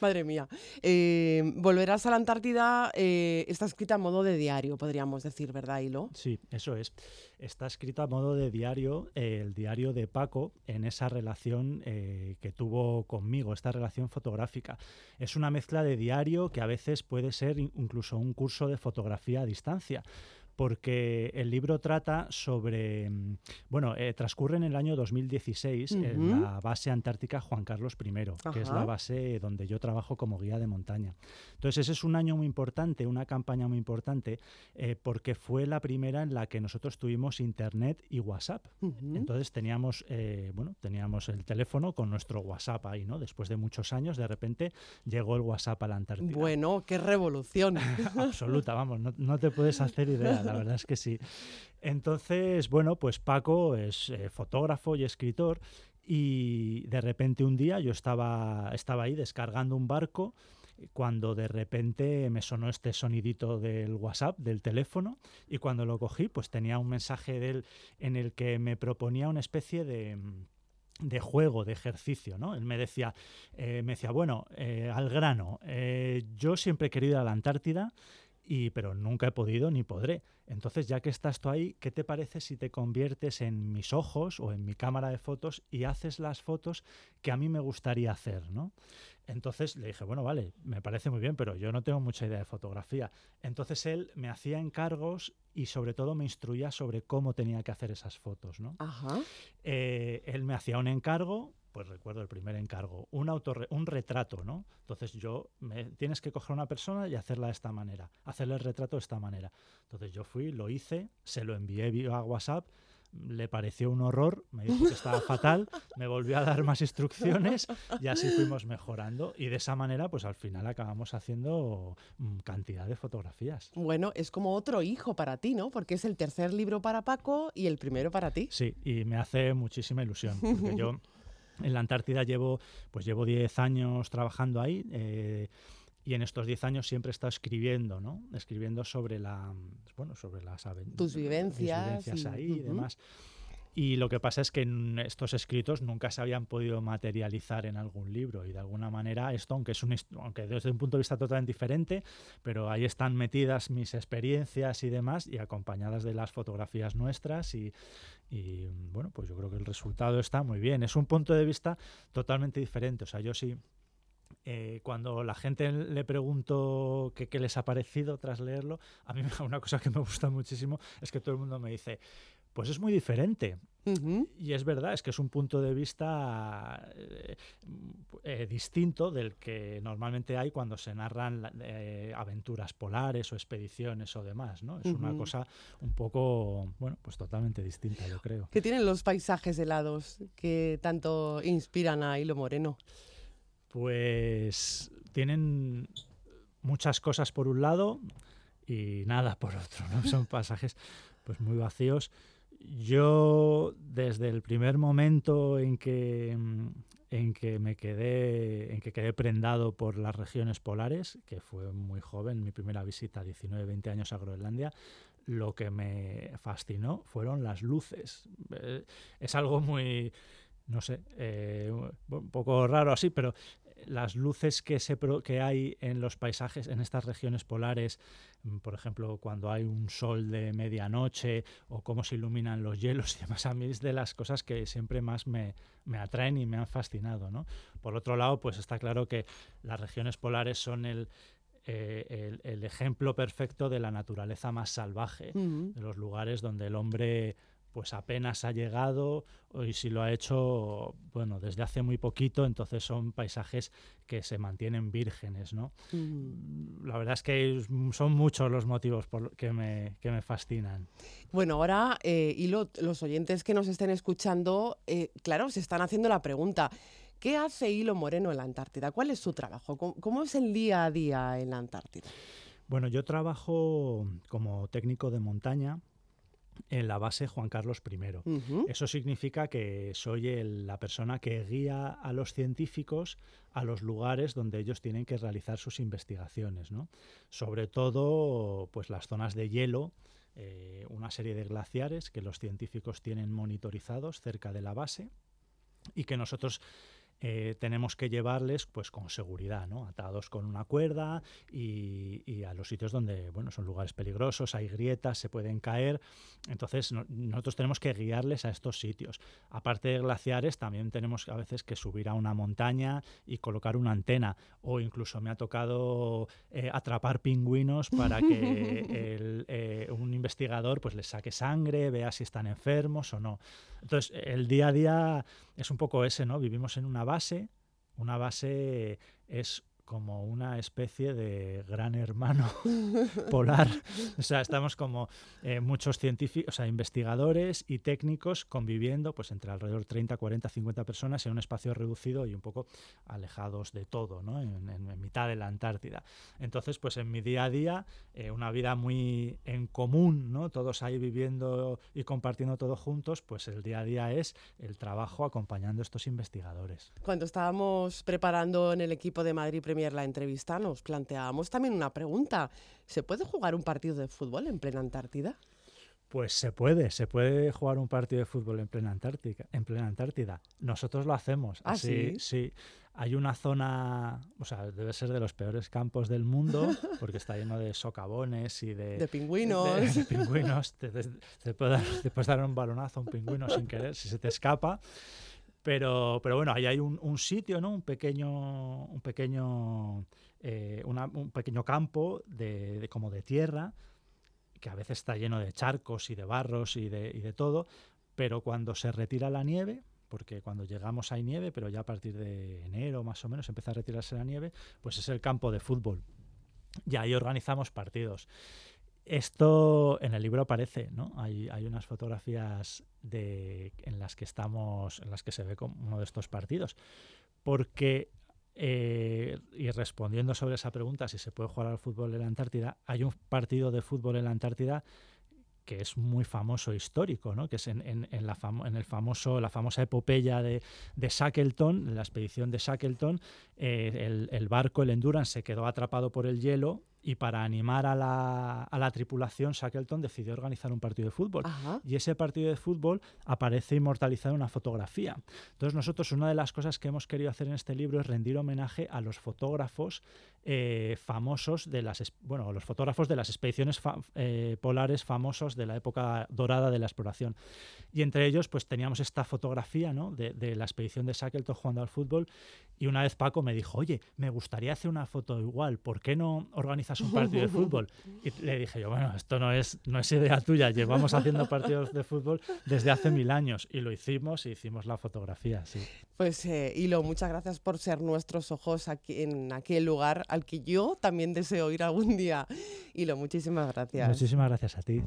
Madre mía. Eh, volverás a la Antártida, eh, está escrita a modo de diario, podríamos decir, ¿verdad, Hilo? Sí, eso es. Está escrito a modo de diario, el diario de Paco, en esa relación eh, que tuvo conmigo, esta relación fotográfica. Es una mezcla de diario que a veces puede ser incluso un curso de fotografía a distancia porque el libro trata sobre, mm, bueno, eh, transcurre en el año 2016 en la base antártica Juan Carlos I, que es la base donde yo trabajo como guía de montaña. Entonces ese es un año muy importante, una campaña muy importante, eh, porque fue la primera en la que nosotros tuvimos internet y WhatsApp. Entonces teníamos, eh, bueno, teníamos el teléfono con nuestro WhatsApp ahí, ¿no? Después de muchos años, de repente llegó el WhatsApp a la Antártida. Bueno, qué revolución. Absoluta, vamos, no, no te puedes hacer idea la verdad es que sí. Entonces, bueno, pues Paco es eh, fotógrafo y escritor y de repente un día yo estaba, estaba ahí descargando un barco cuando de repente me sonó este sonidito del WhatsApp, del teléfono, y cuando lo cogí, pues tenía un mensaje de él en el que me proponía una especie de de juego, de ejercicio, ¿no? Él me decía, eh, me decía, bueno, eh, al grano, yo siempre he querido ir a la Antártida, y, pero nunca he podido ni podré. Entonces, ya que estás tú ahí, ¿qué te parece si te conviertes en mis ojos o en mi cámara de fotos y haces las fotos que a mí me gustaría hacer, ¿no? Entonces le dije, bueno, vale, me parece muy bien, pero yo no tengo mucha idea de fotografía. Entonces él me hacía encargos y sobre todo me instruía sobre cómo tenía que hacer esas fotos, ¿no? Ajá. Eh, él me hacía un encargo, pues recuerdo el primer encargo, un, un retrato, ¿no? Entonces yo, me, tienes que coger una persona y hacerla de esta manera, hacerle el retrato de esta manera. Entonces yo fui, lo hice, se lo envié vía WhatsApp, le pareció un horror, me dijo que estaba fatal, me volvió a dar más instrucciones y así fuimos mejorando y de esa manera pues al final acabamos haciendo mm, cantidad de fotografías. Bueno, es como otro hijo para ti, ¿no? Porque es el tercer libro para Paco y el primero para ti. Sí, y me hace muchísima ilusión, porque yo en la Antártida llevo, pues llevo 10 años trabajando ahí. Eh, y en estos 10 años siempre he estado escribiendo, ¿no? Escribiendo sobre la bueno, sobre las tus vivencias, vivencias ahí y demás. Y lo que pasa es que estos escritos nunca se habían podido materializar en algún libro y de alguna manera esto, aunque es un aunque desde un punto de vista totalmente diferente, pero ahí están metidas mis experiencias y demás y acompañadas de las fotografías nuestras y, y bueno, pues yo creo que el resultado está muy bien. Es un punto de vista totalmente diferente. O sea, yo sí, eh, cuando la gente le pregunto qué, les ha parecido tras leerlo, a mí una cosa que me gusta muchísimo es que todo el mundo me dice, pues es muy diferente. Y es verdad, es que es un punto de vista eh, eh, distinto del que normalmente hay cuando se narran eh, aventuras polares o expediciones o demás, ¿no? Es una cosa un poco, bueno, pues totalmente distinta, yo creo. ¿Qué tienen los paisajes helados que tanto inspiran a Hilo Moreno? Pues tienen muchas cosas por un lado y nada por otro, ¿no? Son pasajes pues muy vacíos yo desde el primer momento en que, mm, en que me quedé, en que quedé prendado por las regiones polares, que fue muy joven, mi primera visita, 19-20 años a Groenlandia, lo que me fascinó fueron las luces. Eh, es algo muy, no sé, eh, un poco raro así, pero las luces que, se, que hay en los paisajes, en estas regiones polares, mm, por ejemplo, cuando hay un sol de medianoche o cómo se iluminan los hielos y demás, a mí es de las cosas que siempre más me, me atraen y me han fascinado. ¿no? Por otro lado, pues está claro que las regiones polares son el, eh, el, ejemplo perfecto de la naturaleza más salvaje, de los lugares donde el hombre pues apenas ha llegado y si lo ha hecho, bueno, desde hace muy poquito, entonces son paisajes que se mantienen vírgenes, ¿no? La verdad es que son muchos los motivos por que me, que me fascinan. Bueno, ahora, eh, y los oyentes que nos estén escuchando, eh, claro, se están haciendo la pregunta, ¿qué hace Hilo Moreno en la Antártida? ¿Cuál es su trabajo? cómo es el día a día en la Antártida? Bueno, yo trabajo como técnico de montaña, en la base Juan Carlos I. Eso significa que soy la persona que guía a los científicos a los lugares donde ellos tienen que realizar sus investigaciones, ¿no? Sobre todo, pues las zonas de hielo eh, una serie de glaciares que los científicos tienen monitorizados cerca de la base y que nosotros eh, tenemos que llevarles pues con seguridad, ¿no? atados con una cuerda y, a los sitios donde bueno, son lugares peligrosos, hay grietas, se pueden caer. Entonces nosotros tenemos que guiarles a estos sitios. Aparte de glaciares, también tenemos a veces que subir a una montaña y colocar una antena. O incluso me ha tocado eh, atrapar pingüinos para que eh, un investigador pues les saque sangre, vea si están enfermos o no. Entonces el día a día es un poco ese, ¿no? Vivimos en una base, una base es como una especie de gran hermano polar. O sea, estamos como eh, muchos científicos, o sea, investigadores y técnicos conviviendo pues entre alrededor de 30, 40, 50 personas en un espacio reducido y un poco alejados de todo, ¿no? En, mitad de la Antártida. Entonces, pues en mi día a día, eh, una vida muy en común, ¿no? Todos ahí viviendo y compartiendo todo juntos, pues el día a día es el trabajo acompañando a estos investigadores. Cuando estábamos preparando en el equipo de Madrid Premier la entrevista nos planteábamos también una pregunta. ¿Se puede jugar un partido de fútbol en plena Antártida? Pues se puede, se puede jugar un partido de fútbol en plena Antártica, en plena Antártida. Nosotros lo hacemos. ¿Ah, sí? sí? Hay una zona, o sea, debe ser de los peores campos del mundo, porque está lleno de socavones y de... De pingüinos. De, pingüinos. Te, te, puedes dar un balonazo a un pingüino sin querer, si se te escapa. Pero, pero bueno, ahí hay un, sitio, ¿no? Un pequeño, un pequeño, eh, un pequeño campo de, como de tierra, que a veces está lleno de charcos y de barros y de, y de todo, pero cuando se retira la nieve, porque cuando llegamos hay nieve, pero ya a partir de enero más o menos empieza a retirarse la nieve, pues es el campo de fútbol. Y ahí organizamos partidos. Esto en el libro aparece, ¿no? Hay, unas fotografías de, en las que estamos, en las que se ve como uno de estos partidos. Porque, eh, y respondiendo sobre esa pregunta, si se puede jugar al fútbol en la Antártida, hay un partido de fútbol en la Antártida que es muy famoso histórico, ¿no? que es en, en, la, en el famoso, la famosa epopeya de, de Shackleton, la expedición de Shackleton, eh, el, el, barco, el Endurance, se quedó atrapado por el hielo y para animar a la, a la, tripulación, Shackleton decidió organizar un partido de fútbol. Y ese partido de fútbol aparece inmortalizado en una fotografía. Entonces nosotros una de las cosas que hemos querido hacer en este libro es rendir homenaje a los fotógrafos eh, famosos de las bueno los fotógrafos de las expediciones eh, polares famosos de la época dorada de la exploración y entre ellos pues teníamos esta fotografía ¿no? de, de, la expedición de Shackleton jugando al fútbol y una vez Paco me dijo oye me gustaría hacer una foto igual ¿por qué no organizas un partido de fútbol? y le dije yo bueno esto no es no es idea tuya llevamos haciendo partidos de fútbol desde hace mil años y lo hicimos y hicimos la fotografía sí pues eh, Hilo muchas gracias por ser nuestros ojos aquí en aquel lugar al que yo también deseo ir algún día. Y lo muchísimas gracias. Muchísimas gracias a ti.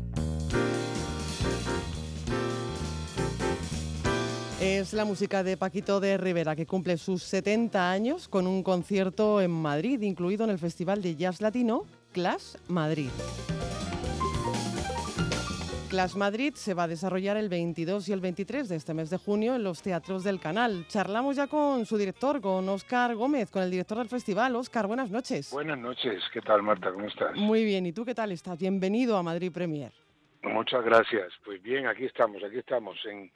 Es la música de Paquito de Rivera, que cumple sus 70 años con un concierto en Madrid, incluido en el Festival de Jazz Latino Clash Madrid. Clash Madrid se va a desarrollar el 22 y el 23 de este mes de junio en los teatros del canal. Charlamos ya con su director, con Óscar Gómez, con el director del festival. Óscar, buenas noches. Buenas noches, ¿qué tal Marta? ¿Cómo estás? Muy bien, ¿y tú qué tal estás? Bienvenido a Madrid Premier. Muchas gracias. Pues bien, aquí estamos, aquí estamos en,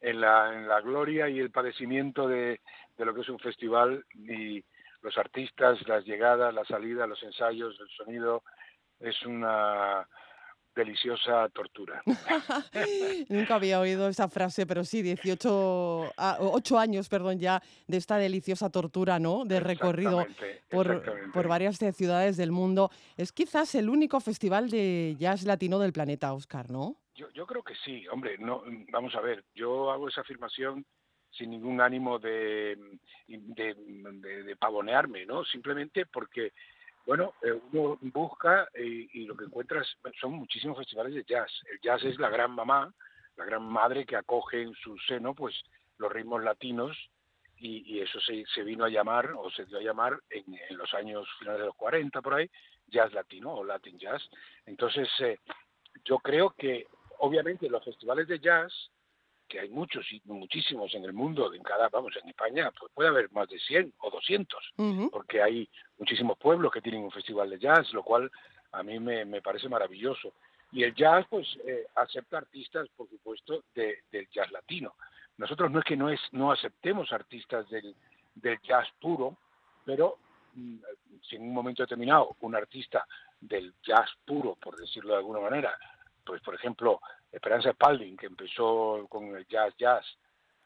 en, la, en la gloria y el padecimiento de, de lo que es un festival y los artistas, las llegadas, la salida, los ensayos, el sonido. Es una deliciosa tortura. Nunca había oído esa frase, pero sí, 18, 8 años, perdón, ya de esta deliciosa tortura, ¿no? De recorrido por, por varias ciudades del mundo. Es quizás el único festival de jazz latino del planeta, Oscar, ¿no? Yo, yo creo que sí, hombre, no, vamos a ver, yo hago esa afirmación sin ningún ánimo de, de, pavonearme, ¿no? Simplemente porque bueno, eh, uno busca y, lo que encuentras son muchísimos festivales de jazz. El jazz es la gran mamá, la gran madre que acoge en su seno pues los ritmos latinos y, eso se, se, vino a llamar o se dio a llamar en, los años finales de los 40 por ahí jazz latino o latin jazz. Entonces eh, yo creo que obviamente los festivales de jazz que hay muchos y muchísimos en el mundo, en cada, vamos, en España, pues puede haber más de 100 o 200, porque hay muchísimos pueblos que tienen un festival de jazz, lo cual a mí me, me parece maravilloso. Y el jazz, pues, eh, acepta artistas, por supuesto, de, del jazz latino. Nosotros no es que no, es, no aceptemos artistas del, del jazz puro, pero mm, si en un momento determinado un artista del jazz puro, por decirlo de alguna manera, pues por ejemplo Esperanza Spalding, que empezó con el jazz jazz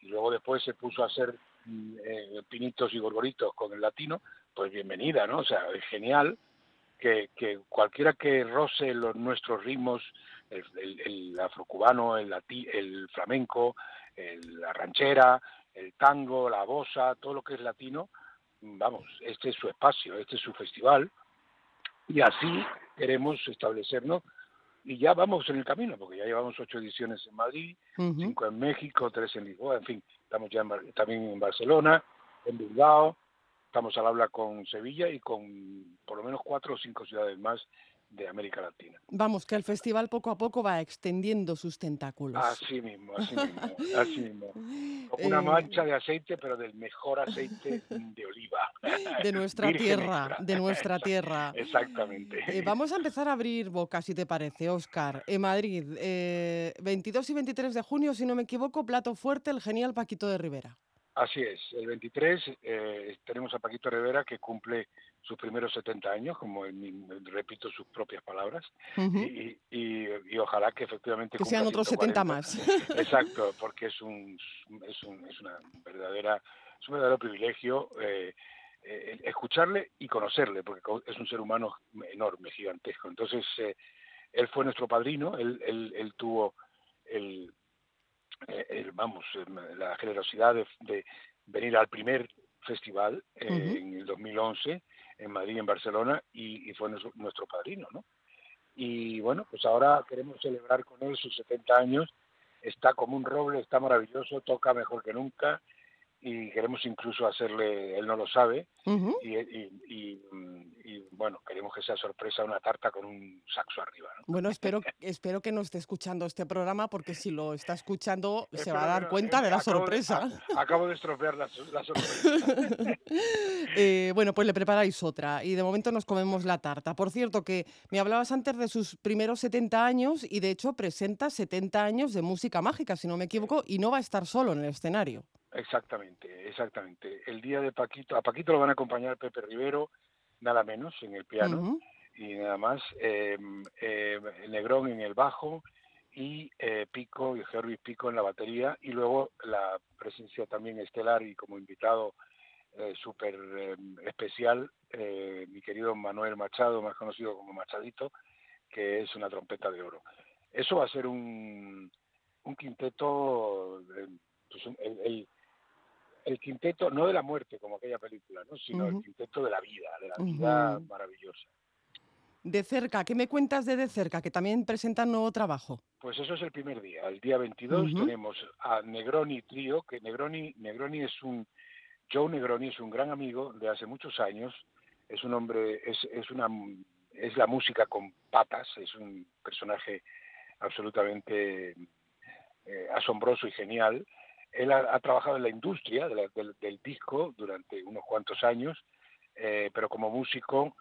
y luego después se puso a hacer mm, eh, pinitos y gorgoritos con el latino, pues bienvenida, ¿no? O sea, es genial que, que cualquiera que roce los, nuestros ritmos, el, afrocubano, el, lati, el flamenco, el, la ranchera, el tango, la bossa, todo lo que es latino, vamos, este es su espacio, este es su festival, y así queremos establecernos y ya vamos en el camino, porque ya llevamos ocho ediciones en Madrid, cinco en México, tres en Lisboa, en fin, estamos ya en también en Barcelona, en Bilbao, estamos al habla con Sevilla y con por lo menos cuatro o cinco ciudades más de América Latina. Vamos, que el festival poco a poco va extendiendo sus tentáculos. Así mismo, así mismo, así mismo. Una Eh, mancha de aceite, pero del mejor aceite de oliva. De nuestra Virgen tierra, extra. de nuestra tierra. Exactamente. Eh, vamos a empezar a abrir boca, si te parece, Óscar. En Madrid, eh, 22 y 23 de junio, si no me equivoco, plato fuerte, el genial Paquito de Rivera. Así es, el 23 eh, tenemos a Paquito Rivera que cumple sus primeros 70 años, como mismo- repito sus propias palabras, y, y- y ojalá que efectivamente Que sean otros 70 140. más. Exacto, porque es un es, un, es una verdadera es un verdadero privilegio eh, eh, escucharle y conocerle, porque es un ser humano enorme, gigantesco. Entonces eh, él fue nuestro padrino, él, él, él tuvo el, el, vamos eh, la generosidad de, de venir al primer festival eh, en el 2011 en Madrid en Barcelona y, y fue nuestro, nuestro padrino, ¿no? Y bueno, pues ahora queremos celebrar con él sus 70 años. Está como un roble, está maravilloso, toca mejor que nunca y queremos incluso hacerle, él no lo sabe, Ujú. y, y- y, mm, y, bueno, queremos que sea sorpresa una tarta con un saxo arriba. ¿no? Bueno, espero, espero que no esté escuchando este programa, porque si lo está escuchando se Espero va a dar cuenta eh, de la acabo sorpresa. a- acabo de estropear la, la sorpresa. Eh, bueno, pues le preparáis otra y de momento nos comemos la tarta. Por cierto, que me hablabas antes de sus primeros 70 años y de hecho presenta 70 años de música mágica, si no me equivoco, y no va a estar solo en el escenario. Exactamente, exactamente. El día de Paquito, a Paquito lo van a acompañar Pepe Rivero, nada menos, en el piano, y nada más, eh, eh, Negrón en el bajo y eh, Pico, y Herbie Pico en la batería, y luego la presencia también estelar y como invitado eh, súper especial, eh, mi querido Manuel Machado, más conocido como Machadito, que es una trompeta de oro. Eso va a ser un, un quinteto, pues el- el quinteto, no de la muerte como aquella película, ¿no? sino el quinteto de la vida, de la vida maravillosa. De cerca, ¿qué me cuentas de De cerca? Que también presentan nuevo trabajo. Pues eso es el primer día. El día 22 Ujú. tenemos a Negroni Trío, que Negroni, Negroni es un, Joe Negroni es un gran amigo de hace muchos años. Es un hombre, es, es una, es la música con patas, es un personaje absolutamente eh, asombroso y genial. Él ha, ha trabajado en la industria de la- del, del disco durante unos cuantos años, eh, pero como músico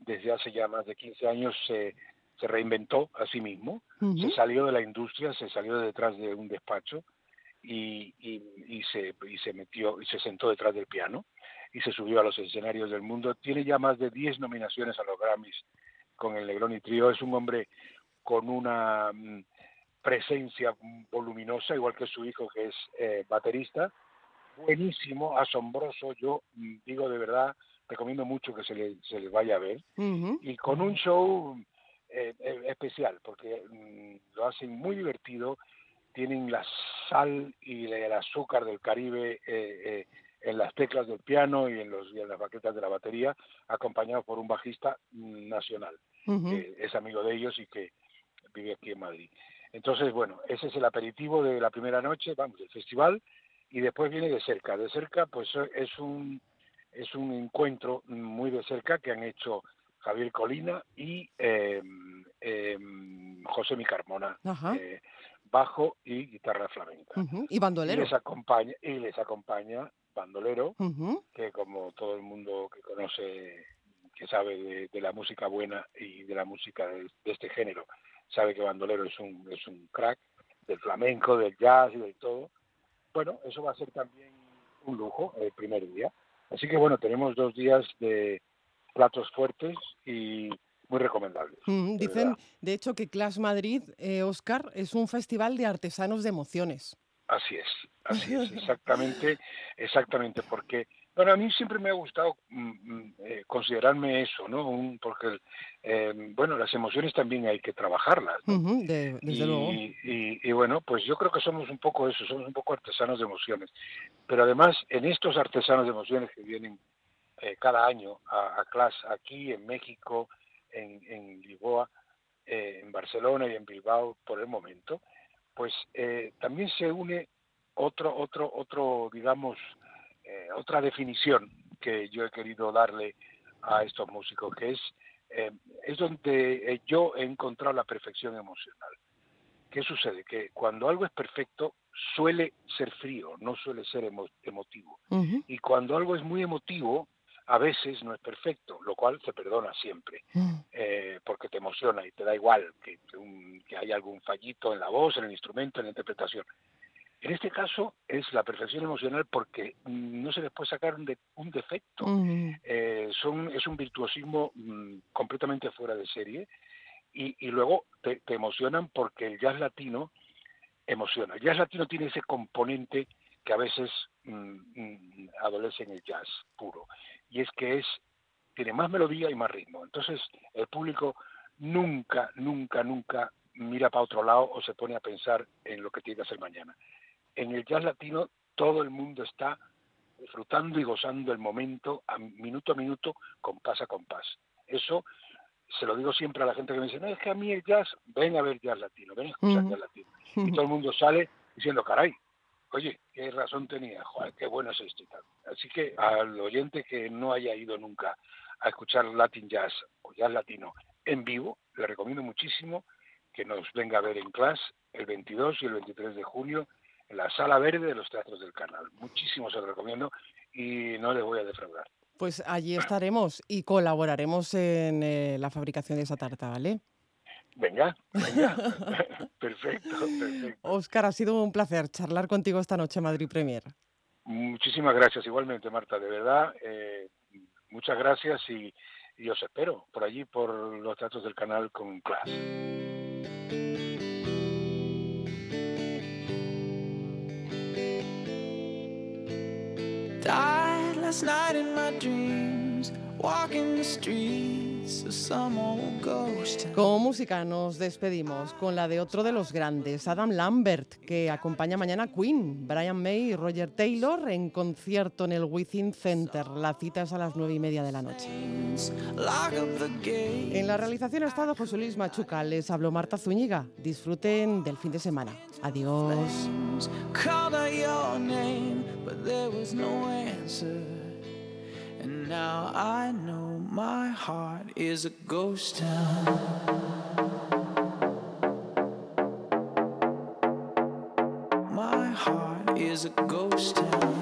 desde hace ya más de 15 años se, se reinventó a sí mismo, Ujú. se salió de la industria, se salió de detrás de un despacho y, y, y se, y se metió y se sentó detrás del piano y se subió a los escenarios del mundo. Tiene ya más de 10 nominaciones a los Grammys con el Negroni Trío. Es un hombre con una mm, presencia voluminosa, igual que su hijo que es eh, baterista. Buenísimo, asombroso. Yo mm, digo de verdad, recomiendo mucho que se le, se le vaya a ver Ujú. y con un show eh, eh, especial, porque mm, lo hacen muy divertido, tienen la sal y el azúcar del Caribe eh, eh, en las teclas del piano y en, los, y en las baquetas de la batería, acompañado por un bajista mm, nacional, Ujú. que es amigo de ellos y que vive aquí en Madrid. Entonces, bueno, ese es el aperitivo de la primera noche, vamos, del festival, y después viene de cerca. De cerca, pues es un es un encuentro muy de cerca que han hecho Javier Colina y eh, eh, José Mi Carmona, Ajá. eh, bajo y guitarra flamenca. Y Y bandolero. les acompaña y les acompaña bandolero, que como todo el mundo que conoce, que sabe de, de la música buena y de la música de, de este género, sabe que Bandolero es un, es un crack del flamenco, del jazz y de todo. Bueno, eso va a ser también un lujo el primer día. Así que bueno, tenemos dos días de platos fuertes y muy recomendables. Mm, dicen, de hecho, que Clash Madrid, eh, Oscar, es un festival de artesanos de emociones. Así es, así es, exactamente, exactamente, porque bueno, a mí siempre me ha gustado mm, mm, eh, considerarme eso, ¿no? Un, porque, eh, bueno, las emociones también hay que trabajarlas. desde y, luego. Y, y, bueno, pues yo creo que somos un poco eso, somos un poco artesanos de emociones. Pero además, en estos artesanos de emociones que vienen eh, cada año a, a clase aquí en México, en, en Lisboa, eh, en Barcelona y en Bilbao por el momento, pues eh, también se une otro, otro, otro, digamos, eh, otra definición que yo he querido darle a estos músicos, que es, eh, es donde eh, yo he encontrado la perfección emocional. ¿Qué sucede? Que cuando algo es perfecto suele ser frío, no suele ser emo emotivo. Y cuando algo es muy emotivo, a veces no es perfecto, lo cual se perdona siempre, eh, porque te emociona y te da igual que, que, un, que haya algún fallito en la voz, en el instrumento, en la interpretación. En este caso es la perfección emocional porque no se les puede sacar un, de, un defecto. Mm. Eh, son, es un virtuosismo mm, completamente fuera de serie y, y luego te, te, emocionan porque el jazz latino emociona. El jazz latino tiene ese componente que a veces mm, adolece en el jazz puro y es que es tiene más melodía y más ritmo. Entonces el público nunca, nunca, nunca mira para otro lado o se pone a pensar en lo que tiene que hacer mañana en el jazz latino todo el mundo está disfrutando y gozando el momento a minuto a minuto, compás a compás. Eso se lo digo siempre a la gente que me dice, no, es que a mí el jazz, ven a ver jazz latino, ven a escuchar uh -huh. jazz latino. Y todo el mundo sale diciendo, caray, oye, qué razón tenía, joder, qué bueno es esto y tal. Así que al oyente que no haya ido nunca a escuchar Latin Jazz o Jazz Latino en vivo, le recomiendo muchísimo que nos venga a ver en clase el 22 y el 23 de junio la sala verde de los teatros del canal. Muchísimo se lo recomiendo y no les voy a defraudar. Pues allí estaremos y colaboraremos en eh, la fabricación de esa tarta, ¿vale? Venga, venga. perfecto, perfecto. Oscar, ha sido un placer charlar contigo esta noche Madrid Premier. Muchísimas gracias igualmente, Marta, de verdad. Eh, muchas gracias y, y os espero por allí, por los teatros del canal con clase. Last night in my dreams, walking the streets of some old ghost. Con música nos despedimos con la de otro de los grandes, Adam Lambert, que acompaña mañana a Queen, Brian May y Roger Taylor en concierto en el Within Center. La cita es a las nueve y media de la noche. En la realización ha estado José Luis Machuca, les habló Marta Zúñiga. Disfruten del fin de semana. Adiós. there was no answer. And now I know my heart is a ghost town. My heart is a ghost town.